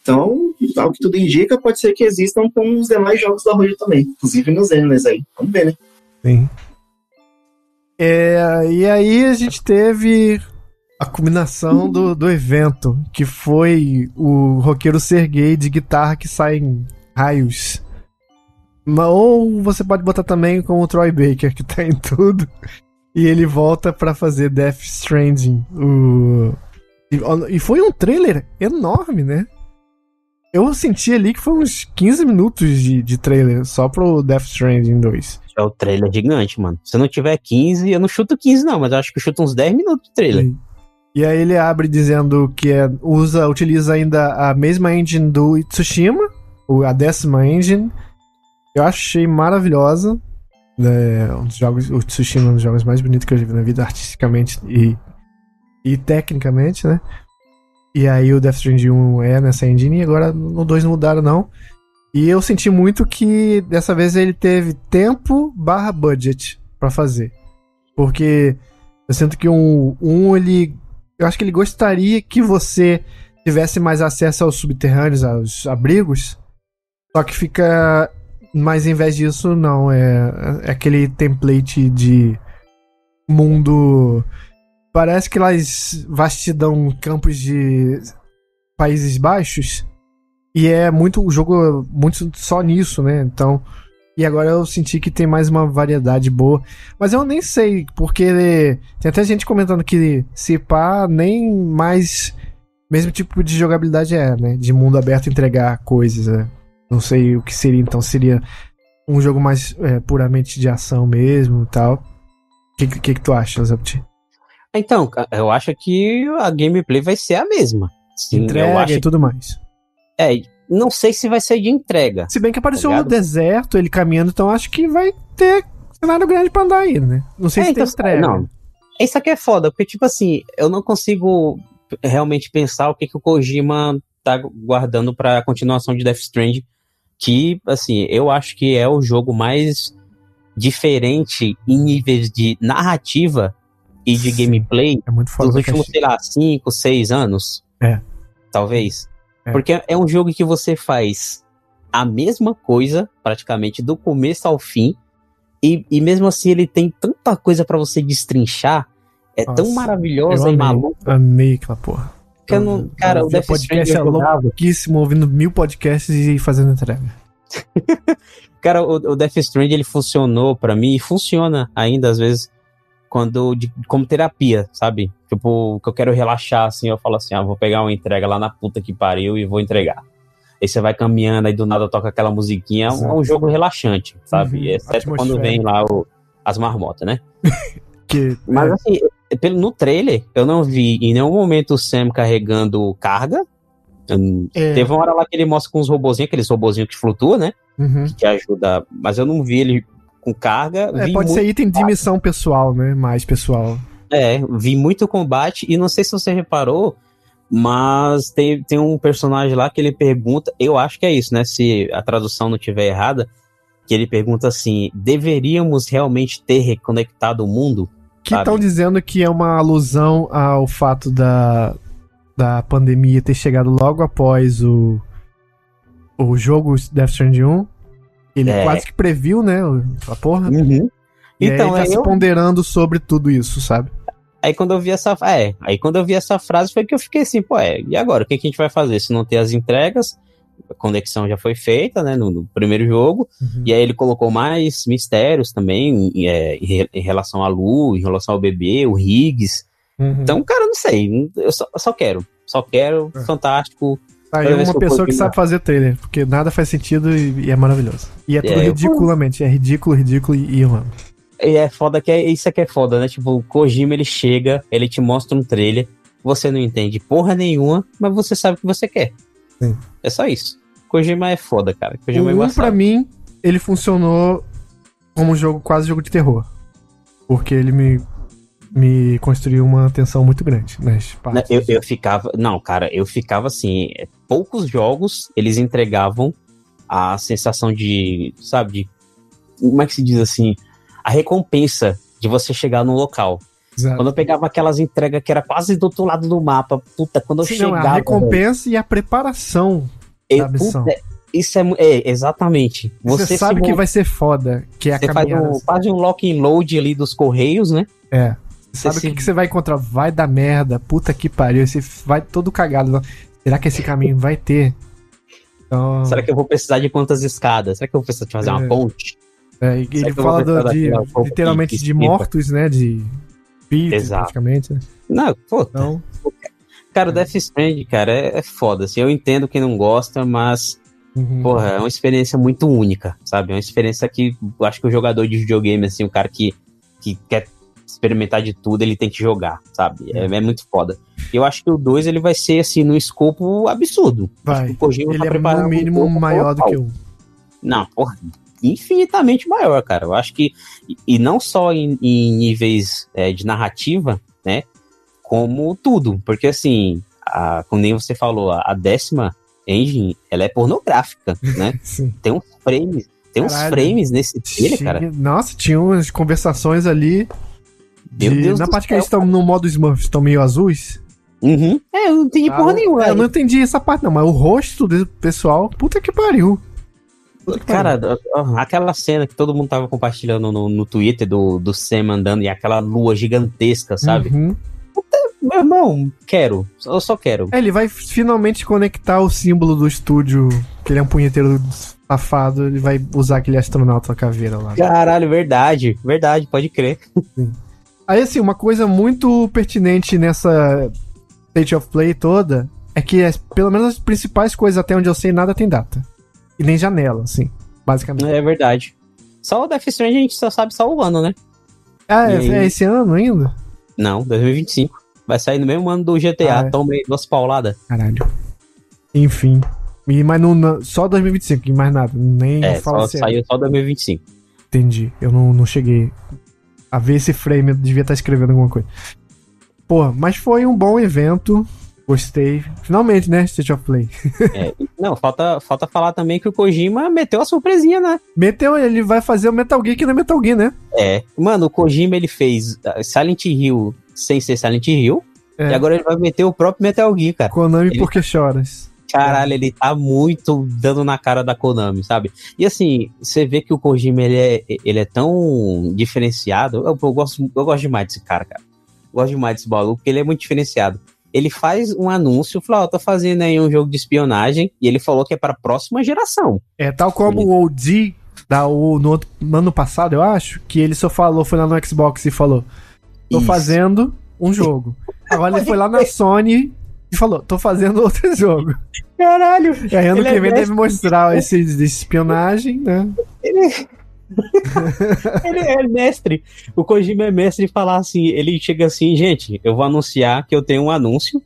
Então, ao que tudo indica, pode ser que existam com os demais jogos da Royal também. Inclusive nos Zenless aí. Vamos ver, né? Sim. É, e aí a gente teve a culminação do, do evento, que foi o roqueiro Sergei de guitarra que sai em raios. Ou você pode botar também com o Troy Baker, que tá em tudo. E ele volta pra fazer Death Stranding. O... E, e foi um trailer enorme, né? Eu senti ali que foi uns 15 minutos de, de trailer só pro Death Stranding 2. É o trailer gigante, mano. Se não tiver 15, eu não chuto 15, não, mas eu acho que eu chuto uns 10 minutos de trailer. Sim. E aí ele abre dizendo que é, usa, utiliza ainda a mesma engine do Tsushima, a décima engine. Eu achei maravilhosa. É, um dos jogos, o Tsushima é um dos jogos mais bonitos que eu já vi na vida, artisticamente e, e tecnicamente, né? E aí o Death Stranding 1 é nessa engine e agora no 2 não mudaram, não. E eu senti muito que dessa vez ele teve tempo barra budget pra fazer. Porque eu sinto que um, um ele. Eu acho que ele gostaria que você tivesse mais acesso aos subterrâneos, aos abrigos. Só que fica. Mas em vez disso, não. É, é aquele template de mundo. Parece que elas vastidão campos de Países Baixos. E é muito. O jogo é muito só nisso, né? Então. E agora eu senti que tem mais uma variedade boa. Mas eu nem sei, porque tem até gente comentando que se pá, nem mais. Mesmo tipo de jogabilidade é, né? De mundo aberto entregar coisas, né? Não sei o que seria, então seria um jogo mais é, puramente de ação mesmo e tal. O que, que, que tu acha, Zapt? Então, eu acho que a gameplay vai ser a mesma. Sim, eu Entrega acho e tudo mais. É, não sei se vai ser de entrega. Se bem que apareceu Tá no ligado? deserto, ele caminhando, então acho que vai ter cenário grande pra andar aí, né? Não sei É, se tem então, entrega. Não. Isso aqui é foda, porque, tipo assim, eu não consigo realmente pensar o que, que o Kojima tá guardando pra continuação de Death Stranding. Que, assim, eu acho que é o jogo mais diferente em níveis de narrativa e de gameplay É dos últimos, sei lá, 5, 6 anos. É. Talvez. É. Porque é um jogo que você faz a mesma coisa, praticamente, do começo ao fim. E, e mesmo assim ele tem tanta coisa pra você destrinchar. É tão Nossa, maravilhosa eu e maluca. Amei aquela porra. Eu não, cara, eu o Death podcast jogava. louquíssimo, ouvindo mil podcasts e fazendo entrega. Cara, o, o Death Stranding ele funcionou pra mim e funciona ainda às vezes quando de, como terapia, sabe? Tipo, que eu quero relaxar, assim, eu falo assim, ah, vou pegar uma entrega lá na puta que pariu e vou entregar. Aí você vai caminhando, aí do nada toca aquela musiquinha, é um, é um jogo relaxante, sabe? Uhum, Exceto quando vem lá o, as marmotas, né? que, Mas é. assim, pelo, no trailer, eu não vi em nenhum momento o Sam carregando carga. É. Teve uma hora lá que ele mostra com os robozinhos, aqueles robozinhos que flutuam, né? Uhum. Que ajuda. Mas eu não vi ele com carga. É, pode ser item de missão pessoal, né? Mais pessoal. É, vi muito combate e não sei se você reparou, mas tem, tem um personagem lá que ele pergunta, eu acho que é isso, né? Se a tradução não estiver errada, que ele pergunta assim: deveríamos realmente ter reconectado o mundo? Que estão dizendo que é uma alusão ao fato da, da pandemia ter chegado logo após o, o jogo Death Stranding 1. Ele é. quase que previu, né? A porra. Uhum. E então, aí tá se ponderando sobre tudo isso, sabe? Aí quando eu vi essa, é, aí quando eu vi essa frase foi que eu fiquei assim, pô, é, e agora, o que, que a gente vai fazer se não ter as entregas? A conexão já foi feita, né, no, no primeiro jogo, uhum. e aí ele colocou mais mistérios também é, em, em, relação à Lu, em relação ao bebê, o Higgs. Uhum. Então, cara, não sei, eu só, eu só quero, só quero, é. fantástico. Aí é uma pessoa que sabe fazer trailer, porque nada faz sentido e, e é maravilhoso. E é tudo é, ridiculamente, eu... é ridículo, ridículo e, e mano. E é foda que é isso é que é foda, né? Tipo, o Kojima ele chega, ele te mostra um trailer, você não entende porra nenhuma, mas você sabe o que você quer. Sim. É só isso. Kojima é foda, cara. Kojima o é pra mim, ele funcionou como um jogo, quase jogo de terror. Porque ele me, me construiu uma tensão muito grande nas partes. Eu, eu ficava. Não, cara, eu ficava assim. Poucos jogos eles entregavam a sensação de. Sabe, de. Como é que se diz assim? a recompensa de você chegar no local. Exato. Quando eu pegava aquelas entregas que era quase do outro lado do mapa, puta, quando eu Sim, chegava. Não, a recompensa véio, e a preparação eu, da missão. Puta, isso é, é, exatamente. Você, você sabe que vai ser foda, que é a você faz um, faz um lock and load ali dos correios, né? É. Você sabe o que, que você vai encontrar? Vai dar merda, puta que pariu. Você vai todo cagado. Será que esse caminho vai ter? Então... Será que eu vou precisar de quantas escadas? Será que eu vou precisar de fazer é. uma ponte? É, ele fala do, de, literalmente de mortos, né? De espíritos, praticamente. Né? Não, pô. Então, cara, o Death Strand, cara, é, é foda. Assim, eu entendo quem não gosta, mas. Uhum. Porra, é uma experiência muito única, sabe? É uma experiência que eu acho que o jogador de videogame, assim, o cara que, que quer experimentar de tudo, ele tem que jogar, sabe? É, é muito foda. Eu acho que o 2 ele vai ser, assim, no escopo absurdo. Vai. o Kojima ele tá é no mínimo um maior do que o. Não, porra, infinitamente maior, cara. Eu acho que, e não só em, em níveis é, de narrativa, né? Como tudo. Porque assim, a, como nem você falou, a, a décima engine, ela é pornográfica, né? tem uns frames, tem Caralho. uns frames nesse trailer, cara. Nossa, tinha umas conversações ali. De, Meu Deus na parte céu, que eles estão no modo Smurf, estão meio azuis. Uhum. É, eu não entendi ah, porra nenhuma. É, eu não entendi essa parte, não, mas o rosto do pessoal, puta que pariu. Cara, aquela cena que todo mundo tava compartilhando no, no Twitter do, do Sam andando e aquela lua gigantesca, sabe? Uhum. Meu irmão, quero. Eu só quero. É, ele vai finalmente conectar o símbolo do estúdio, que ele é um punheteiro safado, ele vai usar aquele astronauta caveira lá. Caralho, verdade. Verdade, pode crer. Sim. Aí, assim, uma coisa muito pertinente nessa State of Play toda é que, pelo menos as principais coisas, até onde eu sei, nada tem data. E nem janela, assim, basicamente. É verdade. Só o Death Stranding a gente só sabe só o ano, né? Ah, é, é esse ano ainda? Não, 2025. Vai sair no mesmo ano do GTA, ah, é. tome duas pauladas. Caralho. Enfim. E, mas não, só 2025, e mais nada. Nem é, fala só, saiu só 2025. Entendi. Eu não, não cheguei a ver esse frame, eu devia estar escrevendo alguma coisa. Pô, mas foi um bom evento. Gostei. Finalmente, né? State of Play. é, não, falta, falta falar também que o Kojima meteu a surpresinha, né? Meteu, ele vai fazer o Metal Gear que não é Metal Gear, né? É. Mano, o Kojima ele fez uh, Silent Hill sem ser Silent Hill. É. E agora ele vai meter o próprio Metal Gear, cara. Konami ele... porque choras. Caralho, ele tá muito dando na cara da Konami, sabe? E assim, você vê que o Kojima ele é, ele é tão diferenciado. Eu, eu, gosto, eu gosto demais desse cara, cara. Eu gosto demais desse maluco, porque ele é muito diferenciado ele faz um anúncio, falou, ó, oh, tô fazendo aí um jogo de espionagem, e ele falou que é para a próxima geração. É, tal como ele... o OD da, o, no, no, ano passado, eu acho, que ele só falou, foi lá no Xbox e falou, tô Isso. fazendo um jogo. Agora ele foi lá na Sony e falou, tô fazendo outro jogo. Caralho! E aí ano Ele que é vem mestre. deve mostrar esse de espionagem, né? Ele é mestre. O Kojima é mestre de falar assim. Ele chega assim, gente, eu vou anunciar que eu tenho um anúncio.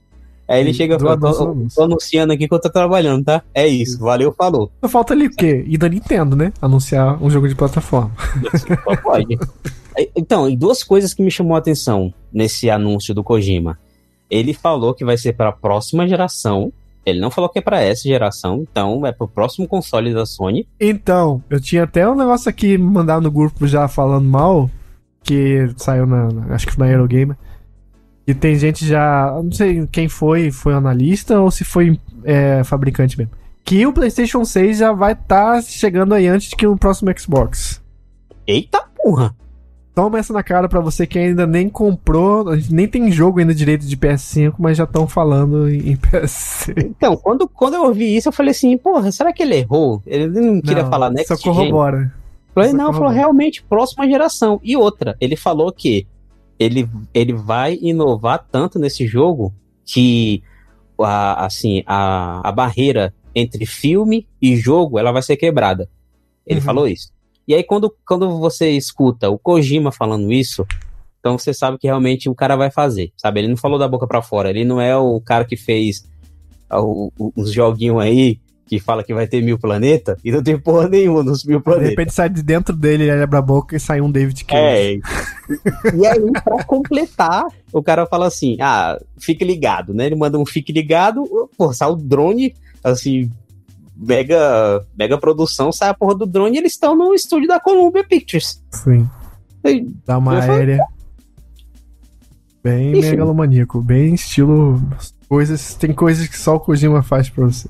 Aí ele Sim, chega e fala, tô, tô anunciando aqui que eu tô trabalhando, tá? É isso, valeu, falou. Só falta ali o quê? E da Nintendo, né? Anunciar um jogo de plataforma. Só pode. Então, e duas coisas que me chamou a atenção nesse anúncio do Kojima. Ele falou que vai ser para a próxima geração. Ele não falou que é para essa geração, então é pro próximo console da Sony. Então, eu tinha até um negócio aqui mandado no grupo já falando mal, que saiu na, acho que foi na Eurogamer. E tem gente já, não sei quem foi, foi analista ou se foi é, fabricante mesmo. Que o PlayStation 6 já vai estar chegando aí antes que o próximo Xbox. Eita porra! Toma essa na cara pra você que ainda nem comprou, nem tem jogo ainda direito de PS5, mas já estão falando em em PS6. Então, quando, quando eu ouvi isso, eu falei assim, porra, será que ele errou? Ele não queria Não, falar next Só gen. corrobora. Falei, Só não, falou realmente próxima geração. E outra, ele falou que ele, ele vai inovar tanto nesse jogo que a, assim, a, a barreira entre filme e jogo ela vai ser quebrada. Ele Uhum. falou isso. E aí, quando, quando você escuta o Kojima falando isso, então você sabe que realmente o cara vai fazer, sabe? Ele não falou da boca pra fora, ele não é o cara que fez ah, o- o- uns joguinhos aí que fala que vai ter mil planetas e não tem porra nenhuma nos mil De planetas. repente sai de dentro dele, ele abre a boca e sai um David Cage. É. e aí, pra completar, o cara fala assim: ah, fique ligado, né? Ele manda um fique ligado, pô, sai o drone, assim, mega, mega produção, sai a porra do drone e eles estão no estúdio da Columbia Pictures. Sim. E- Dá uma Eu falei- aérea. Bem Enfim. megalomaníaco, bem estilo. Coisas, tem coisas que só o Kojima faz pra você.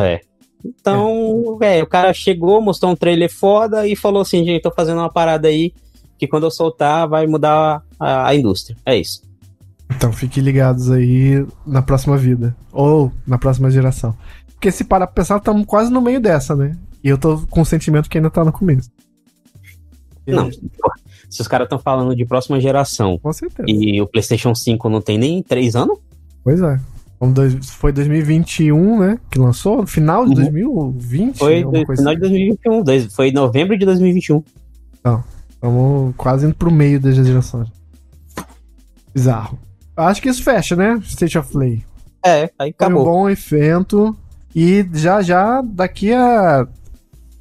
É. Então, é, o cara chegou, mostrou um trailer foda e falou assim: gente, tô fazendo uma parada aí que quando eu soltar vai mudar a, a indústria. É isso. Então fiquem ligados aí na próxima vida. Ou na próxima geração. Porque se parar pra pensar, estamos quase no meio dessa, né? E eu tô com o sentimento que ainda tá no começo. Não, se os caras estão falando de próxima geração Com certeza. e o PlayStation 5 não tem nem 3 anos. Pois é. Foi 2021, né? Que lançou? Final de Uhum. 2020? Foi alguma do, final assim. de 2021, dois- foi em novembro de 2021. Estamos quase indo pro meio das gerações. Bizarro. Acho que isso fecha, né? State of Play. É, aí Foi um acabou. bom evento. E já já, daqui a.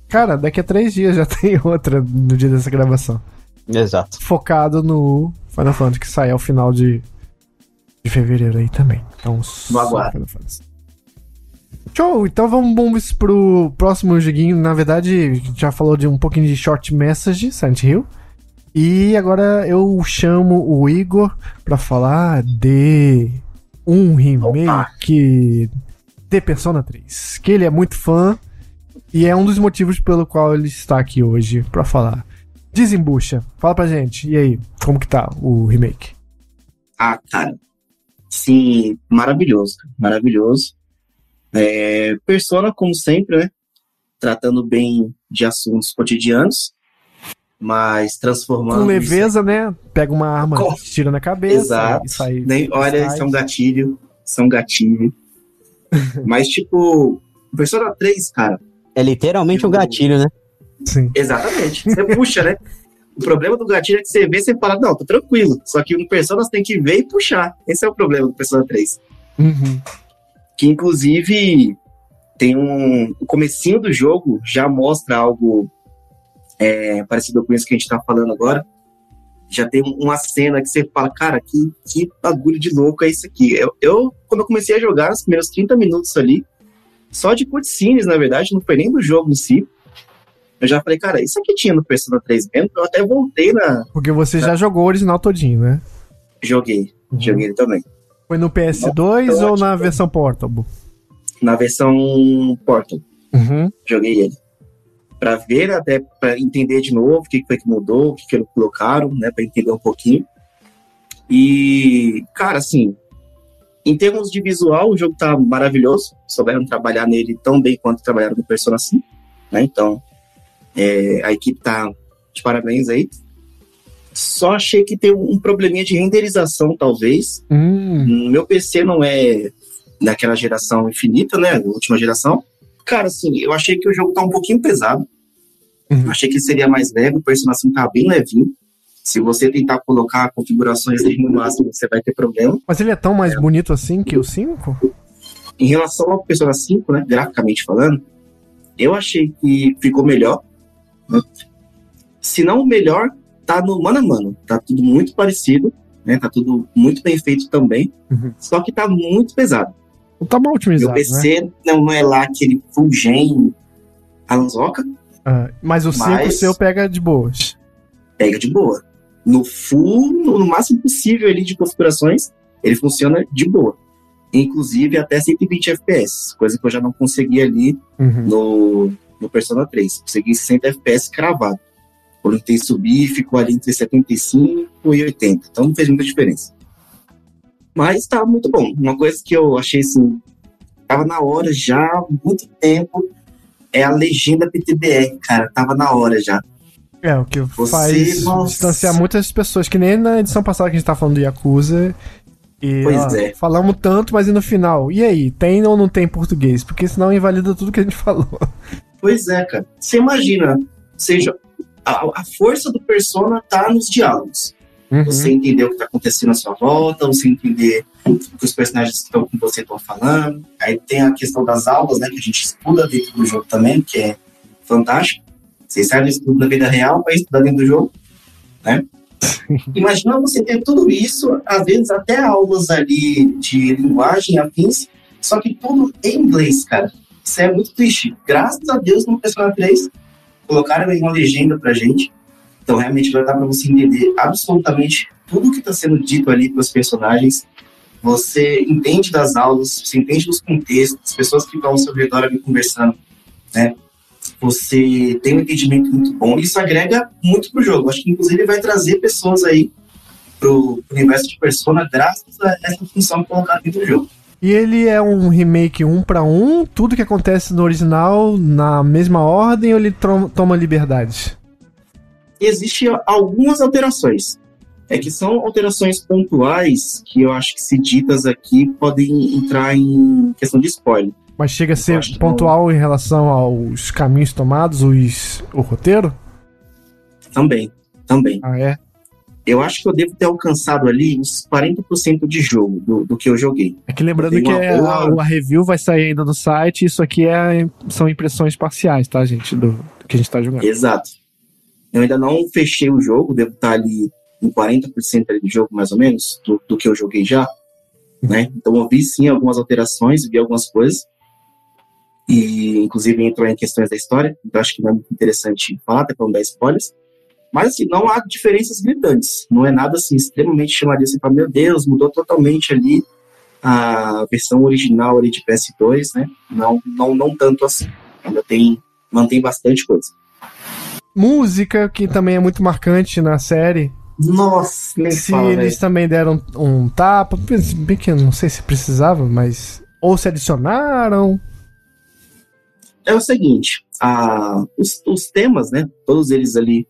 Cara, daqui a três dias já tem outra no dia dessa gravação. Exato. Focado no Final Fantasy, que sai ao final de, de fevereiro aí também. Então, só aguardo. Final Fantasy. Show! Então vamos, vamos pro próximo joguinho. Na verdade, a gente já falou de um pouquinho de short message, Silent Hill. E agora eu chamo o Igor pra falar de um remake de Persona 3. Que ele é muito fã e é um dos motivos pelo qual ele está aqui hoje pra falar. Desembucha, fala pra gente. E aí, como que tá o remake? Ah, cara. Sim, maravilhoso. Maravilhoso. É, Persona, como sempre, né? Tratando bem de assuntos cotidianos, mas transformando. Com leveza, né? Pega uma arma, Com- tira na cabeça Exato. e sai. Nem, olha, isso é um gatilho. Isso é um gatilho. mas, tipo, Persona 3, cara. É literalmente um gatilho, né? Sim. Exatamente. Você puxa, né? O problema do gatilho é que você vê e você fala, não, tô tranquilo. Só que no Persona você tem que ver e puxar. Esse é o problema do Persona 3. Uhum. que inclusive tem um o comecinho do jogo já mostra algo é, parecido com isso que a gente tá falando agora já tem uma cena que você fala cara que, que bagulho de louco é isso aqui eu, eu quando eu comecei a jogar nos primeiros 30 minutos ali só de cutscenes na verdade não foi nem do jogo em si eu já falei cara isso aqui tinha no Persona 3 mesmo eu até voltei na Porque você já jogou o original todinho, né? joguei Uhum. joguei ele também Foi no PS2 Nossa, ou na versão Portable? na versão Portal Uhum. joguei ele. Pra ver, até pra entender de novo o que foi que mudou, o que que eles colocaram, né? Pra entender um pouquinho. E, cara, assim, em termos de visual, o jogo tá maravilhoso. Souberam trabalhar nele tão bem quanto trabalharam no Persona 5, né? Então, é, a equipe tá de parabéns aí. Só achei que tem um probleminha de renderização, talvez. Hum. Meu PC não é daquela geração infinita, né? Última geração. Cara, assim, eu achei que o jogo tá um pouquinho pesado. Uhum. Achei que seria mais leve, o personagem tá bem levinho. Se você tentar colocar configurações no máximo, você vai ter problema. Mas ele é tão mais bonito assim que o 5? Em relação ao Persona 5, né, graficamente falando, eu achei que ficou melhor. né? Se não o melhor, tá no mano a mano. Tá tudo muito parecido, né? Tá tudo muito bem feito também. Uhum. Só que tá muito pesado. Não tá mal Meu otimizado, né? PC não, não é lá aquele full gen Alanzoca, Ah, mas o 5 Mas- seu pega de boas. pega de boa. No full, no, máximo possível ali de configurações, ele funciona de boa. Inclusive até 120 FPS, coisa que eu já não consegui ali Uhum. no, no Persona 3. Consegui 60 FPS cravado. Quando tentei subir, ficou ali entre 75 e 80. Então não fez muita diferença. Mas tá muito bom. Uma coisa que eu achei assim, tava na hora já, há muito tempo, é a legenda PTBR, cara. Tava na hora já. É, o que Você, faz nossa. distanciar muitas pessoas, que nem na edição passada que a gente tá falando do Yakuza. E, Pois ó, é. Falamos tanto, mas e no final? E aí, tem ou não tem português? Porque senão invalida tudo que a gente falou. Pois é, cara. Você imagina, seja, a, a força do Persona tá nos diálogos. Uhum. Você entender o que está acontecendo à sua volta, você entender o que os personagens que estão com você estão falando. Aí tem a questão das aulas, né, que a gente estuda dentro do jogo também, que é fantástico. Você sai do estudo na vida real para estudar dentro do jogo, né? Imagina você ter tudo isso, às vezes até aulas ali de linguagem afins, só que tudo em inglês, cara. Isso é muito triste. Graças a Deus no Persona 3 colocaram aí uma legenda pra gente. Então realmente vai dar pra você entender absolutamente tudo que está sendo dito ali pelos personagens. Você entende das aulas, você entende dos contextos, as pessoas que estão ao seu redor ali conversando, né? Você tem um entendimento muito bom. Isso agrega muito pro jogo. Acho que inclusive vai trazer pessoas aí pro universo de Persona graças a essa função que colocaram dentro do jogo. E ele é um remake um pra um, tudo que acontece no original na mesma ordem ou ele toma liberdades? Existem algumas alterações. É que são alterações pontuais que eu acho que se ditas aqui podem entrar em questão de spoiler. Mas chega a ser pontual em relação aos caminhos tomados, os, o roteiro? Também, também. Ah, é? Eu acho que eu devo ter alcançado ali uns 40% de jogo do, do que eu joguei. É que lembrando que é, boa- a, a review vai sair ainda no site, isso aqui é, são impressões parciais, tá, gente? Do, do que a gente tá jogando. Exato. Eu ainda não fechei o jogo, devo estar ali em 40% ali do jogo, mais ou menos, do, do que eu joguei já. Né? Então eu vi sim algumas alterações, vi algumas coisas. E inclusive entrou em questões da história, então acho que não é muito interessante falar, até para não dar spoilers. Mas assim, não há diferenças gritantes. Não é nada assim extremamente chamativo assim, para meu Deus, mudou totalmente ali a versão original ali de PS2, né? Não, não, não tanto assim. Ainda tem, mantém bastante coisa. Música, que também é muito marcante na série. Nossa, nem se fala, eles velho. também deram um tapa, bem que eu não sei se precisava, mas. Ou se adicionaram. É o seguinte, a, os, os temas, né? Todos eles ali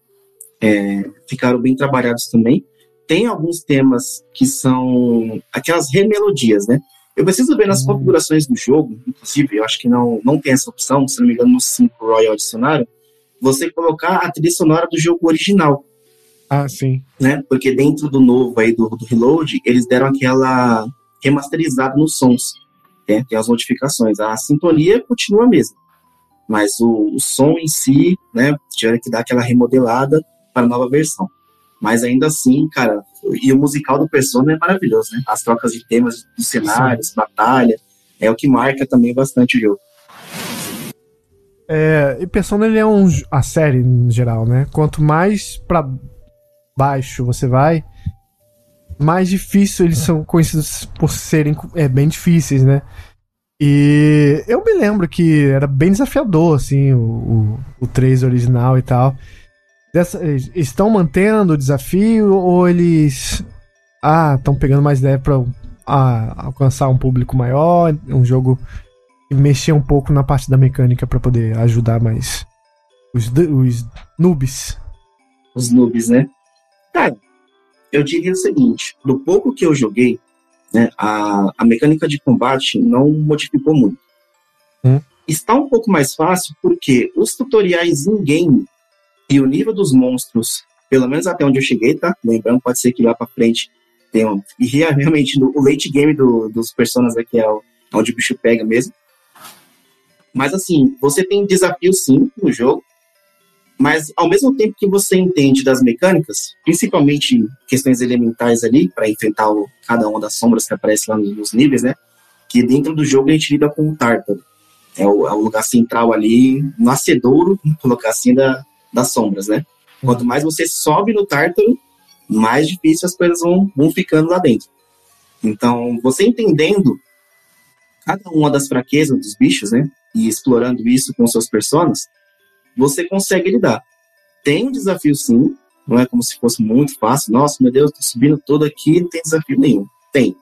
é, ficaram bem trabalhados também. Tem alguns temas que são aquelas remelodias, né? Eu preciso ver nas Hum. configurações do jogo, inclusive, eu acho que não, não tem essa opção, se não me engano, no 5 Royal adicionário, você colocar a trilha sonora do jogo original. Ah, sim. né? Porque dentro do novo aí, do, do Reload, eles deram aquela remasterizada nos sons. né? Tem as modificações. A sintonia continua a mesma. Mas o, o som em si, né? Tiveram que dar aquela remodelada para a nova versão. Mas ainda assim, cara, e o musical do Persona é maravilhoso, né? As trocas de temas dos cenários, batalha, é o que marca também bastante o jogo. É, e Persona ele é um. A série em geral, né? Quanto mais pra baixo você vai, mais difícil eles são conhecidos por serem é, bem difíceis, né? E eu me lembro que era bem desafiador, assim, o, o, o 3 original e tal. Dessa, estão mantendo o desafio ou eles. Ah, estão pegando mais leve pra ah, alcançar um público maior? Um jogo mexer um pouco na parte da mecânica pra poder ajudar mais os, os noobs. Os noobs, né? Cara, eu diria o seguinte: do pouco que eu joguei, né, a, a mecânica de combate não modificou muito. Hum. Está um pouco mais fácil porque os tutoriais in-game e o nível dos monstros, pelo menos até onde eu cheguei, tá? Lembrando, pode ser que lá para frente tenha. E realmente, no, o late game do, dos personagens aqui é o, onde o bicho pega mesmo. Mas assim, você tem desafios sim no jogo, mas ao mesmo tempo que você entende das mecânicas, principalmente questões elementais ali, para enfrentar o, cada uma das sombras que aparece lá nos, níveis, né? Que dentro do jogo a gente lida com o Tártaro. É o, é o lugar central ali, nascedouro, colocar assim, da, das sombras, né? Quanto mais você sobe no Tártaro, mais difícil as coisas vão, vão ficando lá dentro. Então, você entendendo cada uma das fraquezas dos bichos, né? E explorando isso com seus personagens, você consegue lidar. Tem um desafio sim, não é como se fosse muito fácil. Nossa, meu Deus, tô subindo todo aqui, não tem desafio nenhum. Tem.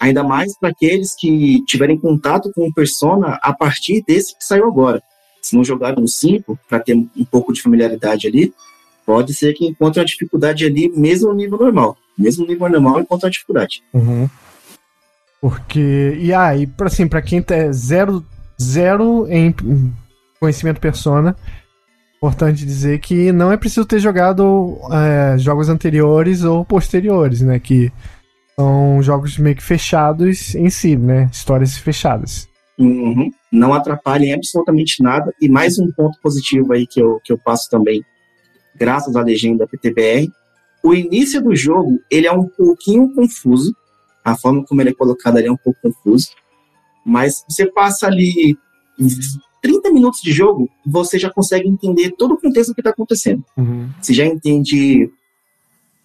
Ainda mais para aqueles que tiverem contato com o Persona a partir desse que saiu agora. Se não jogaram no 5, para ter um pouco de familiaridade ali, pode ser que encontre uma dificuldade ali, mesmo no nível normal. Mesmo no nível normal, encontre uma dificuldade. Uhum. Porque. E aí, ah, assim, pra quem é zero, zero em conhecimento persona, importante dizer que não é preciso ter jogado é, jogos anteriores ou posteriores, né? Que são jogos meio que fechados em si, né? Histórias fechadas. Uhum. Não atrapalhem absolutamente nada. E mais um ponto positivo aí que eu, que eu passo também, graças à legenda PTBR. O início do jogo, ele é um pouquinho confuso. A forma como ele é colocado ali é um pouco confuso. Mas você passa ali 30 minutos de jogo, você já consegue entender todo o contexto do que está acontecendo. Uhum. Você já entende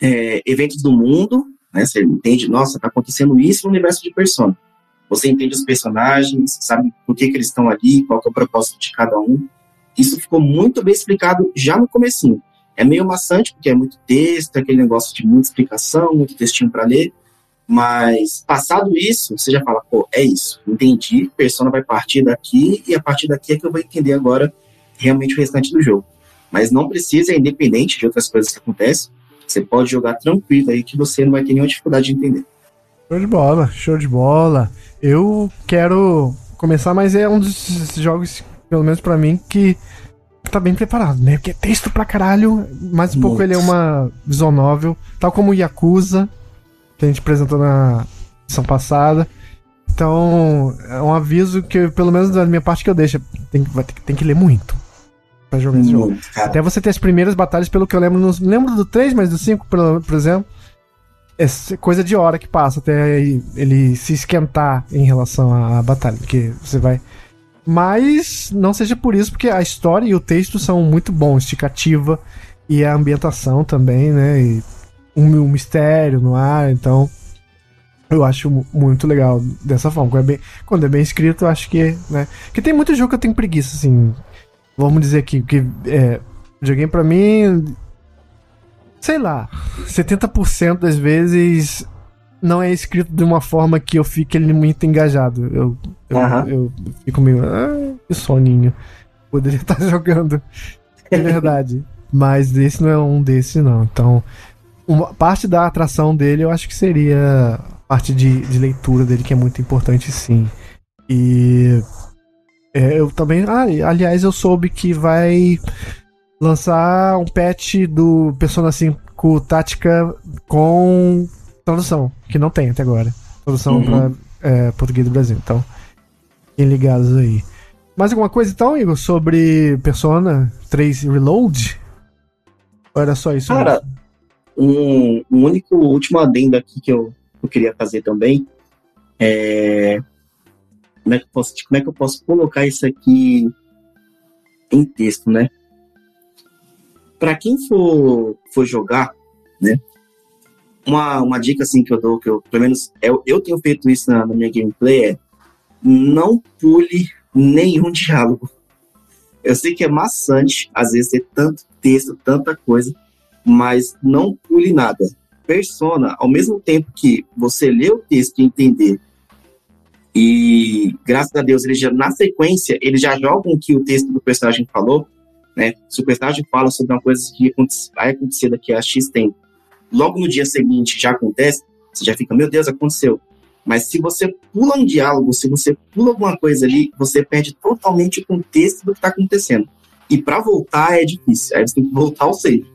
é, eventos do mundo, né? Você entende, nossa, está acontecendo isso no universo de Persona. Você entende os personagens, sabe por que, que eles estão ali, qual é o propósito de cada um. Isso ficou muito bem explicado já no comecinho. É meio maçante, porque é muito texto, aquele negócio de muita explicação, muito textinho para ler, mas, passado isso, você já fala, pô, é isso, entendi, persona vai partir daqui, e a partir daqui é que eu vou entender agora realmente o restante do jogo. Mas não precisa, é independente de outras coisas que acontecem, você pode jogar tranquilo aí que você não vai ter nenhuma dificuldade de entender. Show de bola, show de bola. Eu quero começar, mas é um dos jogos, pelo menos para mim, que tá bem preparado, né? Porque é texto pra caralho, mas um pouco ele é uma visual novel, tal como Yakuza, que a gente apresentou na edição passada. Então, é um aviso que, pelo menos da minha parte, que eu deixo. Tem, vai ter, tem que ler muito pra jogar esse jogo. Até você ter as primeiras batalhas, pelo que eu lembro. Não lembro do 3, mas do 5, por, por exemplo. É coisa de hora que passa até ele se esquentar em relação à batalha. Porque você vai. Mas não seja por isso, porque a história e o texto são muito bons, esticativa e a ambientação também, né? E um, mistério no ar, então eu acho muito legal dessa forma. Quando é bem, quando é bem escrito, eu acho que, né? Que tem muito jogo que eu tenho preguiça, assim. Vamos dizer aqui, que é, joguei pra mim. Sei lá, 70% das vezes não é escrito de uma forma que eu fique muito engajado. Eu, eu, uhum. eu fico meio. Ah, que soninho. Poderia estar jogando. É verdade. Mas esse não é um desses, não. Então, uma parte da atração dele eu acho que seria parte de, de leitura dele, que é muito importante sim. E é, eu também. Ah, aliás, eu soube que vai lançar um patch do Persona 5 Tática com tradução, que não tem até agora. Tradução uhum. para é, português do Brasil. Então, fiquem ligados aí. Mais alguma coisa então, Igor, sobre Persona 3 Reload? Ou era só isso? Cara, mesmo? Um, um único último adendo aqui que eu, eu queria fazer também é como é, que eu posso, como é que eu posso colocar isso aqui em texto, né? Para quem for, for jogar, né? Uma, uma dica assim que eu dou, que eu, pelo menos eu, eu tenho feito isso na, na minha gameplay, é não pule nenhum diálogo. Eu sei que é maçante, às vezes, ter tanto texto, tanta coisa, mas não pule nada. Persona, ao mesmo tempo que você lê o texto e entender, e graças a Deus, ele já, na sequência, eles já jogam o que o texto do personagem falou, né? Se o personagem fala sobre uma coisa que vai acontecer daqui a X tempo, logo no dia seguinte já acontece, você já fica, meu Deus, aconteceu. Mas se você pula um diálogo, se você pula alguma coisa ali, você perde totalmente o contexto do que está acontecendo. E para voltar é difícil. Aí você tem que voltar ao save.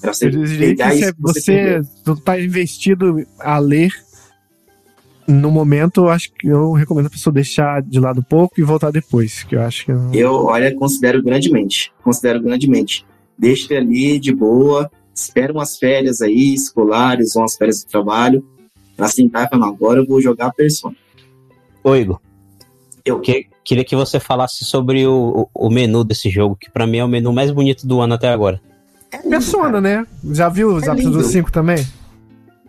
Pra você pegar isso você, você tá investido a ler no momento, eu acho que eu recomendo a pessoa deixar de lado um pouco e voltar depois, que eu acho que... Eu, eu olha, considero grandemente, considero grandemente. Deixa ali de boa, espera umas férias aí, escolares, ou umas férias de trabalho, pra sentar e falar, agora eu vou jogar a Persona. Ô, Igor, eu que, queria que você falasse sobre o, o menu desse jogo, que para mim é o menu mais bonito do ano até agora. É Persona, né? Já viu os é do 5 também?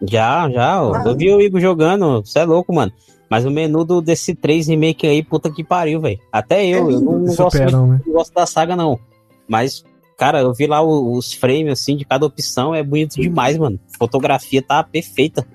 Já, já. Ah. Eu vi o Igor jogando. Você é louco, mano. Mas o menu do, desse 3 remake aí, puta que pariu, velho. Até eu, é eu não, não, gosto, muito, né? não gosto da saga, não. Mas, cara, eu vi lá os, os frames, assim, de cada opção, é bonito demais, mano. A fotografia tá perfeita.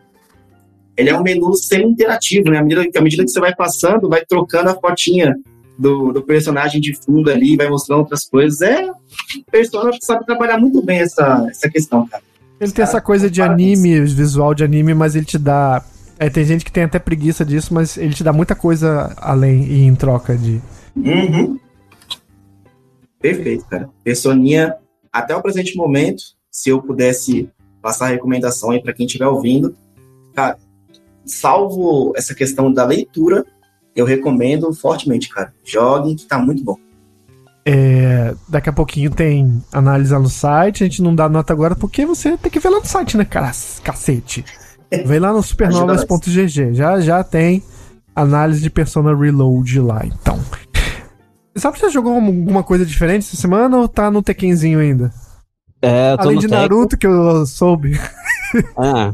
Ele é um menu semi-interativo, né? À medida, à medida que você vai passando, vai trocando a fotinha do, do, personagem de fundo ali, vai mostrando outras coisas. É, o Persona sabe trabalhar muito bem essa, essa questão, cara. Ele tem essa coisa de anime, visual de anime, mas ele te dá. É, tem gente que tem até preguiça disso, mas ele te dá muita coisa além e em troca de. Uhum. Perfeito, cara. Personinha, até o presente momento, se eu pudesse passar a recomendação aí para quem estiver ouvindo, cara, salvo essa questão da leitura, eu recomendo fortemente, cara. Joguem, que tá muito bom. É, daqui a pouquinho tem análise lá no site. A gente não dá nota agora porque você tem que ver lá no site, né, cara? Cacete. Vem lá no supernovas.gg. Já já tem análise de Persona Reload lá, então. Sabe se você jogou alguma coisa diferente essa semana ou tá no Tekkenzinho ainda? É, Além de Naruto, que eu soube. Ah.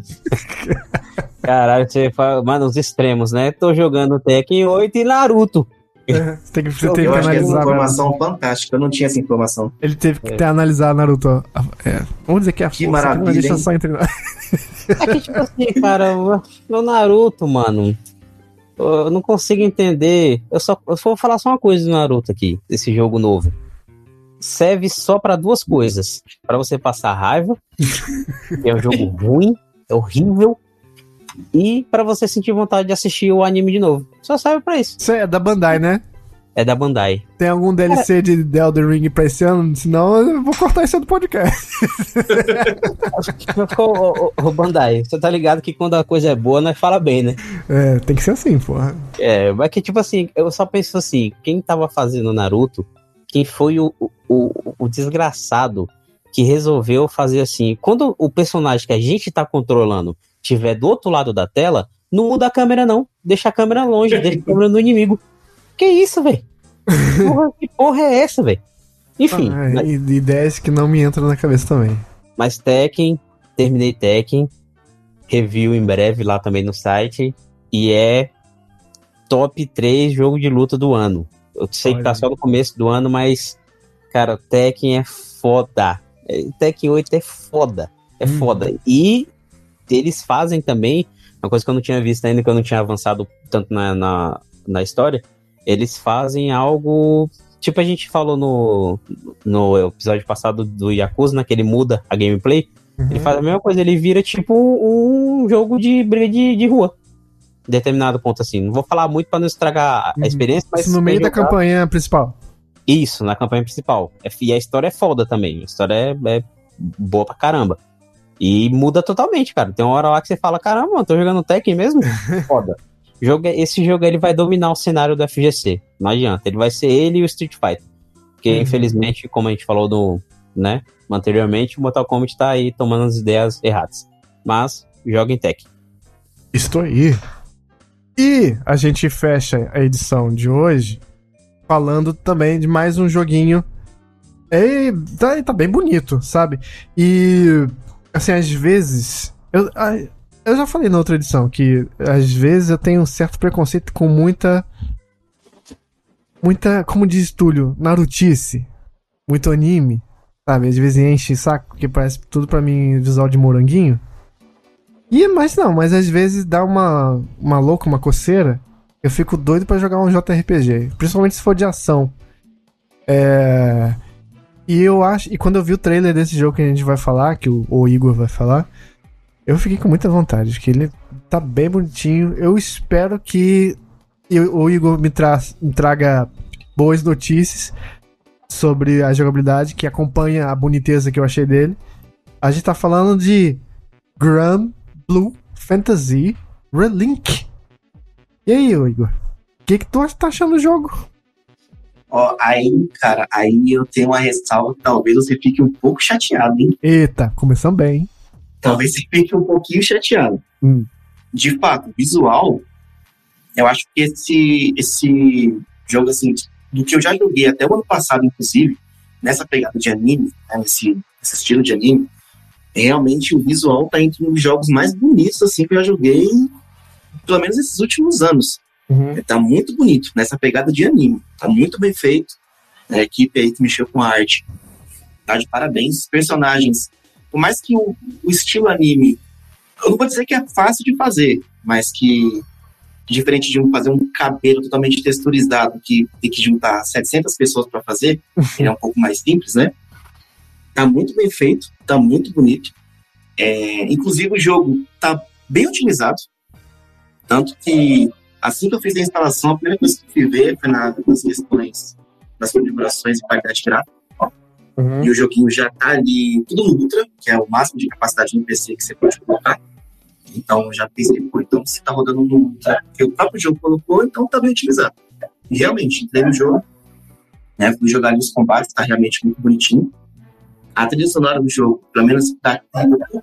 Caralho, você fala, mano, os extremos, né? Tô jogando Tekken 8 e Naruto. É, tem que, você eu, tem eu que analisar. Que informação né? fantástica, eu não tinha essa informação. Ele teve que é. ter analisado Naruto. É, vamos dizer que é a que força, maravilha, deixa só entre nós. É que, tipo assim, cara, o Naruto, mano, eu não consigo entender. Eu só eu vou falar só uma coisa do Naruto aqui, desse jogo novo. Serve só para duas coisas: para você passar raiva, é um jogo ruim, é horrível, e para você sentir vontade de assistir o anime de novo. Só serve para isso. Isso é da Bandai, né? É da Bandai. Tem algum DLC de The Elden Ring pra esse ano? Senão eu vou cortar isso do podcast. ô, ô, ô, Bandai, você tá ligado que quando a coisa é boa, nós fala bem, né? É, tem que ser assim, porra. É, mas que tipo assim, eu só penso assim, quem tava fazendo Naruto, quem foi o, o, o desgraçado que resolveu fazer assim, quando o personagem que a gente tá controlando tiver do outro lado da tela, não muda a câmera, não. Deixa a câmera longe, deixa a câmera no inimigo. Que isso, velho? que porra é essa, velho? Enfim. Ah, mas... Ideias que não me entram na cabeça também. Mas Tekken, terminei Tekken. Review em breve lá também no site. E é top 3 jogo de luta do ano. Eu sei Olha. que tá só no começo do ano, mas, cara, Tekken é foda. É, Tekken 8 é foda. É hum. foda. E eles fazem também, uma coisa que eu não tinha visto ainda, que eu não tinha avançado tanto na, na, na história, eles fazem algo. Tipo a gente falou no, no episódio passado do Yakuza, né, que ele muda a gameplay. Uhum. Ele faz a mesma coisa, ele vira tipo um jogo de briga de, de rua. Determinado ponto assim. Não vou falar muito para não estragar a uhum. experiência, mas. Isso no meio da campanha principal. Isso, na campanha principal. É, e a história é foda também. A história é, é boa pra caramba. E muda totalmente, cara. Tem uma hora lá que você fala, caramba, mano, tô jogando Tekken mesmo? Foda. Jogo, esse jogo ele vai dominar o cenário do FGC. Não adianta. Ele vai ser ele e o Street Fighter. Porque, uhum. infelizmente, como a gente falou do, né, anteriormente, o Mortal Kombat tá aí tomando as ideias erradas. Mas, joga em Tekken. Estou aí. E a gente fecha a edição de hoje falando também de mais um joguinho. É, tá, tá bem bonito, sabe? E assim, às vezes. Eu, eu já falei na outra edição que às vezes eu tenho um certo preconceito com muita. Muita. Como diz Túlio, Narutice. Muito anime. Sabe? Às vezes enche saco, porque parece tudo pra mim visual de moranguinho. E, mas não, mas às vezes dá uma, uma louca, uma coceira. Eu fico doido para jogar um JRPG. Principalmente se for de ação. É. E eu acho. E quando eu vi o trailer desse jogo que a gente vai falar, que o, o Igor vai falar, Eu fiquei com muita vontade, que ele tá bem bonitinho. Eu espero que eu- o Igor me, tra me traga boas notícias sobre a jogabilidade, que acompanha a boniteza que eu achei dele. A gente tá falando de Grand Blue Fantasy Relink. E aí, Igor? O que, que tu tá achando do jogo? Ó, aí, cara, aí eu tenho uma ressalva, talvez você fique um pouco chateado, hein? Eita, começamos bem. hein? Talvez você fique um pouquinho chateado. Hum. De fato, visual, eu acho que esse, esse jogo, assim, do que eu já joguei até o ano passado, inclusive, nessa pegada de anime, né, nesse, nesse estilo de anime, realmente o visual tá entre os jogos mais bonitos, assim, que eu já joguei, pelo menos nesses últimos anos. Uhum. Tá muito bonito nessa pegada de anime. Tá muito bem feito. A equipe aí que mexeu com a arte. Tá de parabéns. Os personagens. Por mais que o, o estilo anime. Eu não vou dizer que é fácil de fazer, mas que. Diferente de um fazer um cabelo totalmente texturizado, que tem que juntar 700 pessoas para fazer, ele é um pouco mais simples, né? Tá muito bem feito, tá muito bonito. É, inclusive, o jogo tá bem otimizado. Tanto que Assim que eu fiz a instalação, a primeira coisa que eu fui ver foi na- nas questões das configurações e qualidade gráfica. Uhum. E o joguinho já tá ali tudo no Ultra, que é o máximo de capacidade no PC que você pode colocar. Então já pensei, pô, então se tá rodando no Ultra, que o próprio jogo colocou, então tá bem otimizado. E realmente, entrei no jogo, né, fui jogar ali os combates, tá realmente muito bonitinho. A trilha sonora do jogo, pelo menos da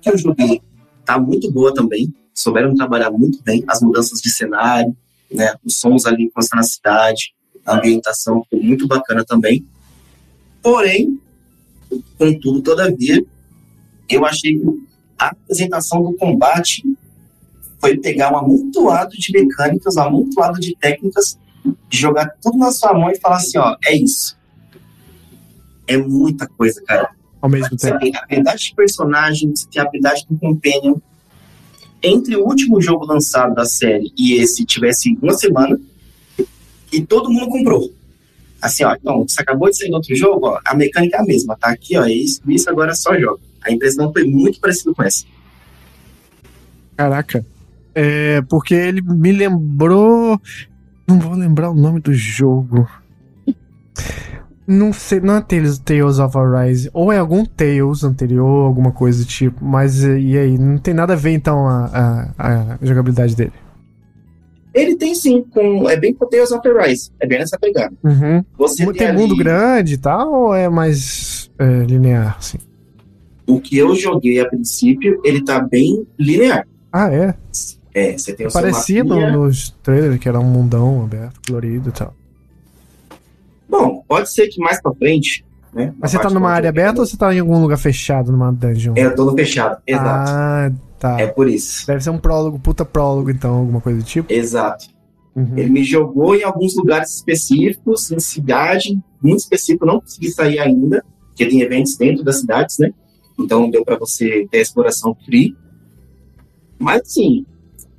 que eu joguei, tá muito boa também. Souberam trabalhar muito bem as mudanças de cenário, né, os sons ali que estão na cidade, a ambientação ficou muito bacana também. Porém, contudo, todavia, eu achei que a apresentação do combate foi pegar um amontoado de mecânicas, um amontoado de técnicas, jogar tudo na sua mão e falar assim, ó, é isso. É muita coisa, cara. Ao mesmo Você tempo. tem a habilidade de personagem, você tem a habilidade do Companion. Entre o último jogo lançado da série e esse tivesse uma semana, e todo mundo comprou. Assim, ó, então, você acabou de sair do outro jogo, ó, a mecânica é a mesma, tá aqui, ó, é isso, isso agora só joga. A impressão foi muito parecida com essa. Caraca. É, porque ele me lembrou. Não vou lembrar o nome do jogo. Não sei, não é Tales, Tales of Arise. Ou é algum Tales anterior, alguma coisa do tipo. Mas e e aí? Não tem nada a ver então a, a, a jogabilidade dele. Ele tem sim, com, é bem com Tales of Arise, é bem nessa pegada. Uhum. Você Tem ali- mundo grande e tal, ou é mais é, linear, assim? O que eu joguei a princípio, ele tá bem linear. Ah, é? É, você tem o Parecia no, nos trailers que era um mundão aberto, colorido e tal. Bom, pode ser que mais pra frente, né? Mas você tá numa área aberta ou você tá em algum lugar fechado, numa dungeon? É, eu tô no fechado, exato. Ah, tá. É por isso. Deve ser um prólogo, puta prólogo, então, alguma coisa do tipo. Exato. Uhum. Ele me jogou em alguns lugares específicos, em cidade, muito específico, não consegui sair ainda, porque tem eventos dentro das cidades, né? Então deu pra você ter a exploração free. Mas assim,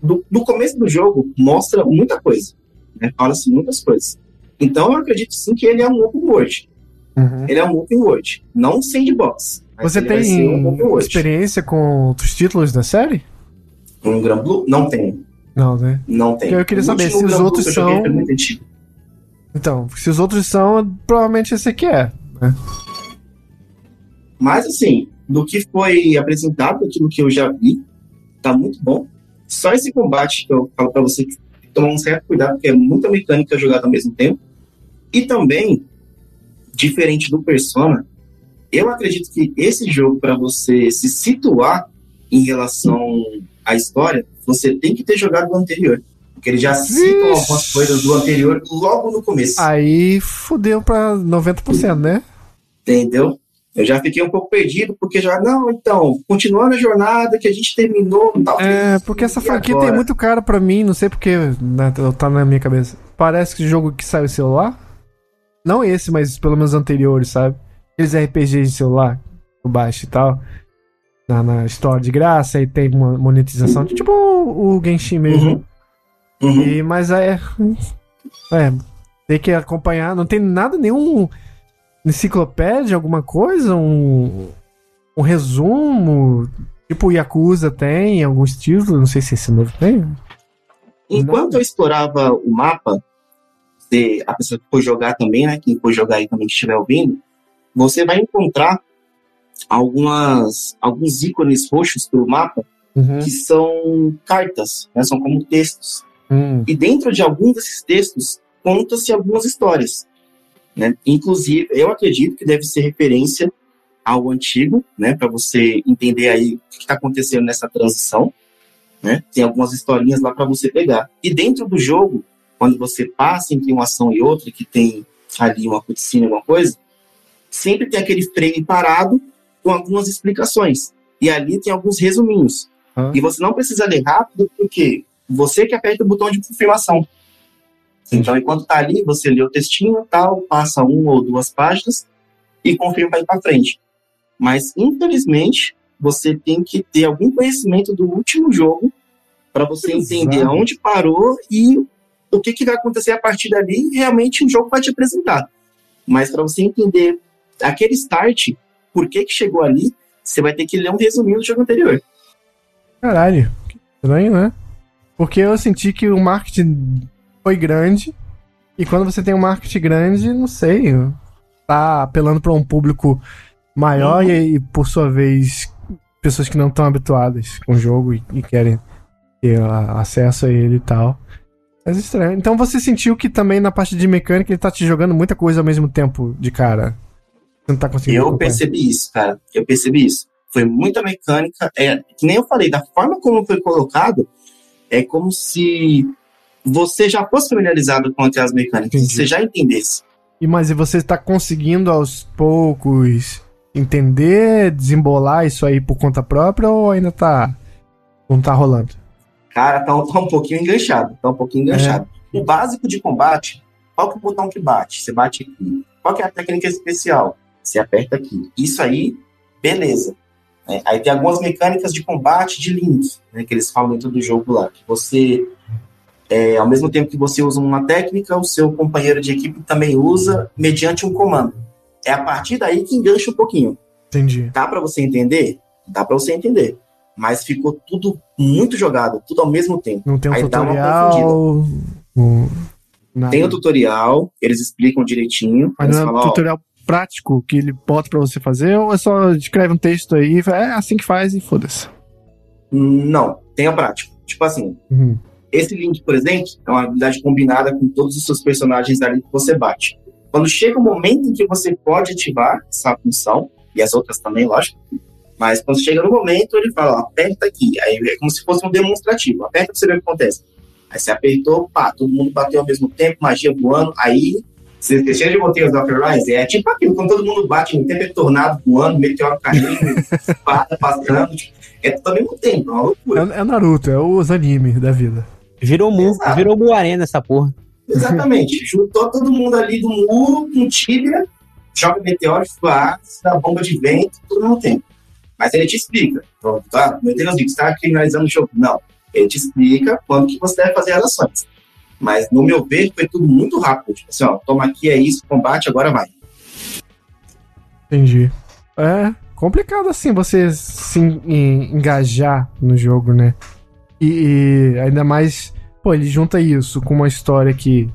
do, do começo do jogo mostra muita coisa, né? Fala-se muitas coisas. Então eu acredito sim que ele é um open world. Uhum. Ele é um open world, não um sandbox. Você um tem world. experiência com outros títulos da série? Um Gran Blue? Não tem, Não, né? não tem. Eu queria O saber se os outros são-. Então, se os outros são, provavelmente esse aqui é. Mas, assim, do que foi apresentado, aquilo que eu já vi, tá muito bom. Só esse combate que eu falo pra você que tomar um certo cuidado, porque é muita mecânica jogada ao mesmo tempo. E também, diferente do Persona, eu acredito que esse jogo, para você se situar em relação à história, você tem que ter jogado o anterior. Porque eles já citam Vixe. algumas coisas do anterior logo no começo. Aí fudeu pra 90%, né? Entendeu? Eu já fiquei um pouco perdido, porque já, não, então, continuando a jornada que a gente terminou, tal. É, porque essa franquia agora? tem muito cara pra mim, não sei porque né, tá na minha cabeça. Parece que jogo que saiu celular. Não esse, mas pelo menos anteriores, sabe? Aqueles RPGs de celular, baixo e tal. Na, na história de graça, aí tem uma monetização. Tipo o, o Genshin mesmo. Uhum. E, mas é. É. Tem que acompanhar. Não tem nada, nenhum enciclopédia, alguma coisa? Um, um resumo? Tipo o Yakuza tem, alguns títulos, não sei se esse novo tem. Enquanto não. eu explorava o mapa, se a pessoa que for jogar também, né? Quem for jogar aí também que estiver ouvindo, você vai encontrar algumas, alguns ícones roxos pelo mapa uhum. que são cartas, né? São como textos. Uhum. E dentro de alguns desses textos conta-se algumas histórias. Né? Inclusive, eu acredito que deve ser referência ao antigo, né? Para você entender aí o que está acontecendo nessa transição. Né? Tem algumas historinhas lá para você pegar. E dentro do jogo, quando você passa entre uma ação e outra, que tem ali uma cutscene, alguma coisa, sempre tem aquele frame parado com algumas explicações. E ali tem alguns resuminhos. Ah. E você não precisa ler rápido, porque você que aperta o botão de confirmação. Então, enquanto tá ali, você lê o textinho tal, passa uma ou duas páginas e confirma para ir para frente. Mas, infelizmente, você tem que ter algum conhecimento do último jogo para você Exato. entender aonde parou e o que, que vai acontecer a partir dali. Realmente, o jogo vai te apresentar. Mas para você entender aquele start, por que, que chegou ali, você vai ter que ler um resuminho do jogo anterior. Caralho, que estranho, né? Porque eu senti que o marketing foi grande. E quando você tem um marketing grande, não sei, tá apelando para um público maior uhum. e, e, por sua vez, pessoas que não estão habituadas com o jogo e, e querem ter acesso a ele e tal. Mas estranho. Então você sentiu que também na parte de mecânica ele tá te jogando muita coisa ao mesmo tempo de cara. Você não tá conseguindo. Eu percebi isso, cara. Eu percebi isso. Foi muita mecânica. É, que nem eu falei, da forma como foi colocado, é como se você já fosse familiarizado com aquelas mecânicas, Entendi. você já entendesse. E mas e você está conseguindo aos poucos entender, desembolar isso aí por conta própria ou ainda tá não tá rolando? Cara, tá, tá um pouquinho enganchado, tá um pouquinho enganchado. É. O básico de combate, qual que é o botão que bate? Você bate aqui. Qual que é a técnica especial? Você aperta aqui. Isso aí, beleza. É, aí tem algumas mecânicas de combate de link, né, que eles falam dentro do jogo lá, que você é, ao mesmo tempo que você usa uma técnica, o seu companheiro de equipe também usa mediante um comando. É a partir daí que engancha um pouquinho. Entendi. Dá para você entender? Dá para você entender. Mas ficou tudo muito jogado, tudo ao mesmo tempo. Não tem um aí tutorial. Um... Tem o um tutorial, eles explicam direitinho. Mas não é um tutorial ó, prático que ele bota para você fazer ou é só escreve um texto aí, é assim que faz e foda-se? Não, tem a prático. Tipo assim, uhum. Esse link, por exemplo, é uma habilidade combinada com todos os seus personagens ali que você bate. Quando chega o momento em que você pode ativar essa função, e as outras também, lógico, mas quando chega no momento, ele fala, ó, aperta aqui. Aí é como se fosse um demonstrativo. Aperta pra você ver o que acontece. Aí você apertou, pá, todo mundo bateu ao mesmo tempo, magia voando, aí você cheio de botões do Upper Rise, é tipo aquilo, quando todo mundo bate no tempo, é tornado voando, meteoro caindo, espada passando, tipo, é tudo ao mesmo tempo, é uma loucura. É, é Naruto, é os animes da vida. Virou mu, virou mu arena essa porra. Exatamente. Juntou todo mundo ali do muro com tíbia, joga meteoro, ácido, dá bomba de vento, tudo no tempo. Mas ele te explica. Pronto, tá? Meu Deus, está criminalizando o jogo. Não. Ele te explica quando que você deve fazer as ações. Mas, no meu ver, foi tudo muito rápido. Tipo assim, ó, toma aqui, é isso, combate, agora vai. Entendi. É complicado assim você se engajar no jogo, né? E, e, ainda mais, pô, ele junta isso com uma história que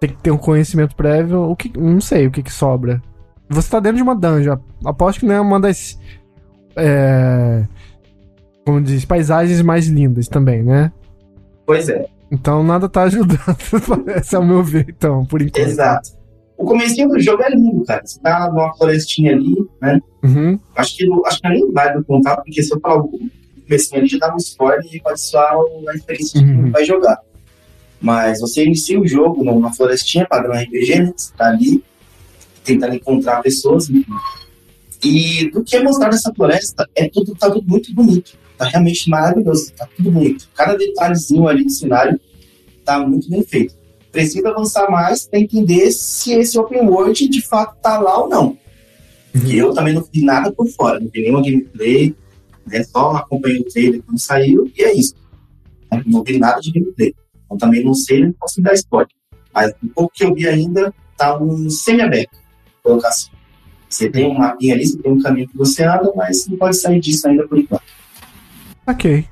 tem que ter um conhecimento prévio. O que, não sei o que, que sobra. Você tá dentro de uma dungeon. Aposto que não é uma das. É, como diz, paisagens mais lindas também, né? Pois é. Então nada tá ajudando, parece ao meu ver, então, por enquanto. Exato. O comecinho do jogo é lindo, cara. Você tá numa florestinha ali, né? Uhum. Acho que acho que nem vai contar, porque se eu falar comecinho ali já dá um spoiler e pode soar a experiência uhum. que vai jogar. Mas você inicia o jogo numa florestinha, padrão RPG, né? Você tá ali tentando encontrar pessoas. E do que é mostrar nessa floresta é tudo, tá tudo muito bonito. Tá realmente maravilhoso, tá tudo bonito. Cada detalhezinho ali do cenário tá muito bem feito. Precisa avançar mais para entender se esse open world de fato tá lá ou não. Uhum. E eu também não vi nada por fora, não vi nenhuma gameplay, né? Só acompanhei o trailer quando saiu e é isso. Não vi nada de gameplay. Então também não sei, não posso dar spoiler. Mas o pouco que eu vi ainda tá um semi-aberto, colocar assim. Você tem um mapinha ali, você tem um caminho que você anda, mas não pode sair disso ainda por enquanto. Ok.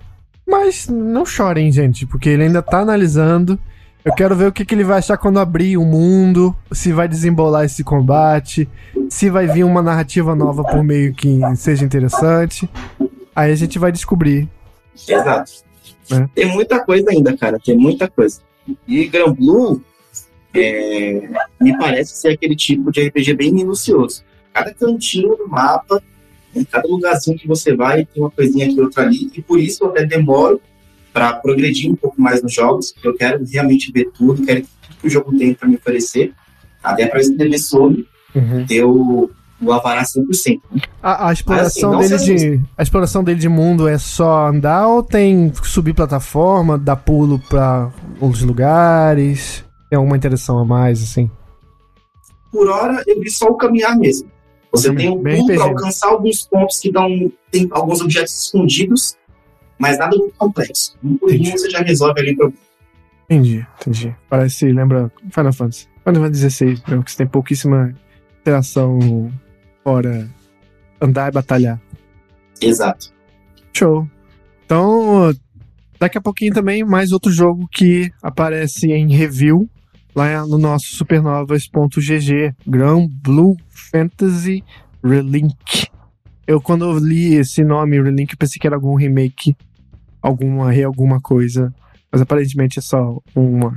Mas não chorem, gente, porque ele ainda tá analisando. Eu quero ver o que, que ele vai achar quando abrir o mundo, se vai desembolar esse combate, se vai vir uma narrativa nova por meio que seja interessante. Aí a gente vai descobrir. Exato. É. Tem muita coisa ainda, cara. Tem muita coisa. E Gran Blue é, me parece ser aquele tipo de RPG bem minucioso. Cada cantinho do mapa, em cada lugarzinho que você vai, tem uma coisinha aqui, outra ali. E por isso eu até demoro para progredir um pouco mais nos jogos, porque eu quero realmente ver tudo, quero tudo que o jogo tem para me oferecer, até para escrever sobre, uhum. ter o, o Avará 100%. Né? A, a exploração Mas, assim, dele de a exploração dele de mundo é só andar ou tem subir plataforma, dar pulo para outros lugares? Tem alguma interação a mais assim? Por hora eu vi só o caminhar mesmo. Você tem um pulo para alcançar alguns pontos que dão tem alguns objetos escondidos mas nada muito complexo. Um pulinho você já resolve ali o problema. Entendi, entendi. Parece, lembra Final Fantasy. Final Fantasy XVI, mesmo que você tem pouquíssima interação fora andar e batalhar. Exato. Show. Então, daqui a pouquinho também mais outro jogo que aparece em review lá no nosso supernovas.gg, Grand Blue Fantasy Relink. Eu, quando eu li esse nome, Relink, pensei que era algum remake, alguma re alguma coisa. Mas aparentemente é só uma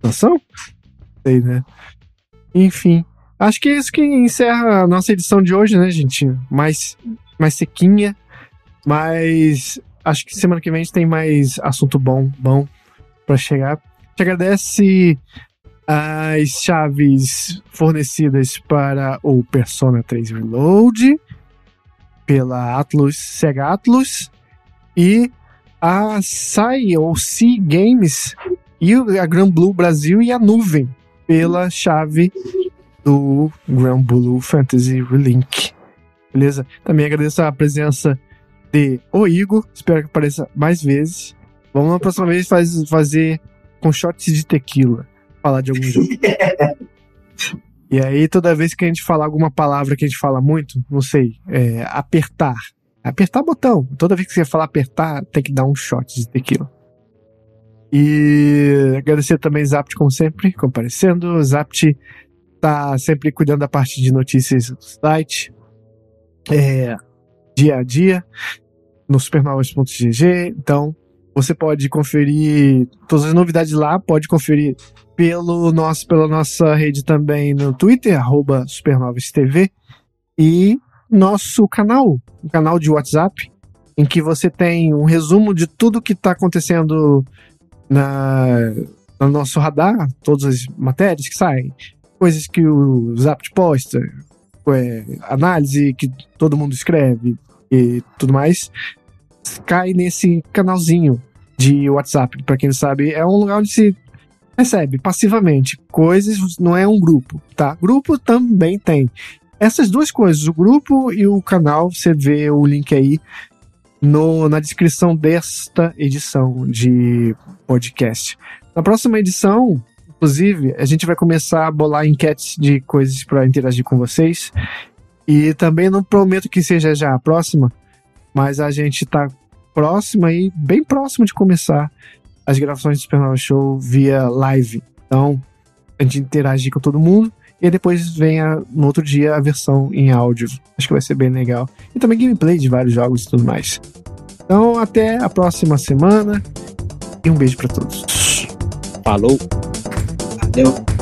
ação? Sei, né? Enfim. Acho que é isso que encerra a nossa edição de hoje, né, gente? Mais, mais sequinha. Mas acho que semana que vem a gente tem mais assunto bom, bom para chegar. Te agradece as chaves fornecidas para o Persona 3 Reload pela Atlus, Sega Atlus e a SAI ou C Games e a Grand Blue Brasil e a Nuvem pela chave do Grand Blue Fantasy Relink. Beleza? Também agradeço a presença de O Igor, espero que apareça mais vezes. Vamos na próxima vez faz, fazer com shots de tequila, falar de algum jogo. E aí, toda vez que a gente falar alguma palavra que a gente fala muito, não sei, é, apertar. Apertar botão. Toda vez que você falar apertar, tem que dar um shot de tequila. E agradecer também Zapt, como sempre, comparecendo. Zapt tá sempre cuidando da parte de notícias do site. É, dia a dia. No supernovas.gg. Então, você pode conferir todas as novidades lá, pode conferir pelo nosso, pela nossa rede também no Twitter, SupernovasTV, e nosso canal, um canal de WhatsApp, em que você tem um resumo de tudo que está acontecendo na, no nosso radar, todas as matérias que saem, coisas que o Zap posta, é, análise que todo mundo escreve e tudo mais, cai nesse canalzinho de WhatsApp. Para quem não sabe, é um lugar onde se recebe passivamente coisas, não é um grupo, tá? Grupo também tem. Essas duas coisas, o grupo e o canal, você vê o link aí no, na descrição desta edição de podcast. Na próxima edição, inclusive, a gente vai começar a bolar enquetes de coisas para interagir com vocês. E também não prometo que seja já a próxima, mas a gente tá próximo aí, bem próximo de começar as gravações do Supernova Show via live. Então, a gente interagir com todo mundo. E depois vem a, no outro dia a versão em áudio. Acho que vai ser bem legal. E também gameplay de vários jogos e tudo mais. Então, até a próxima semana. E um beijo para todos. Falou. Valeu.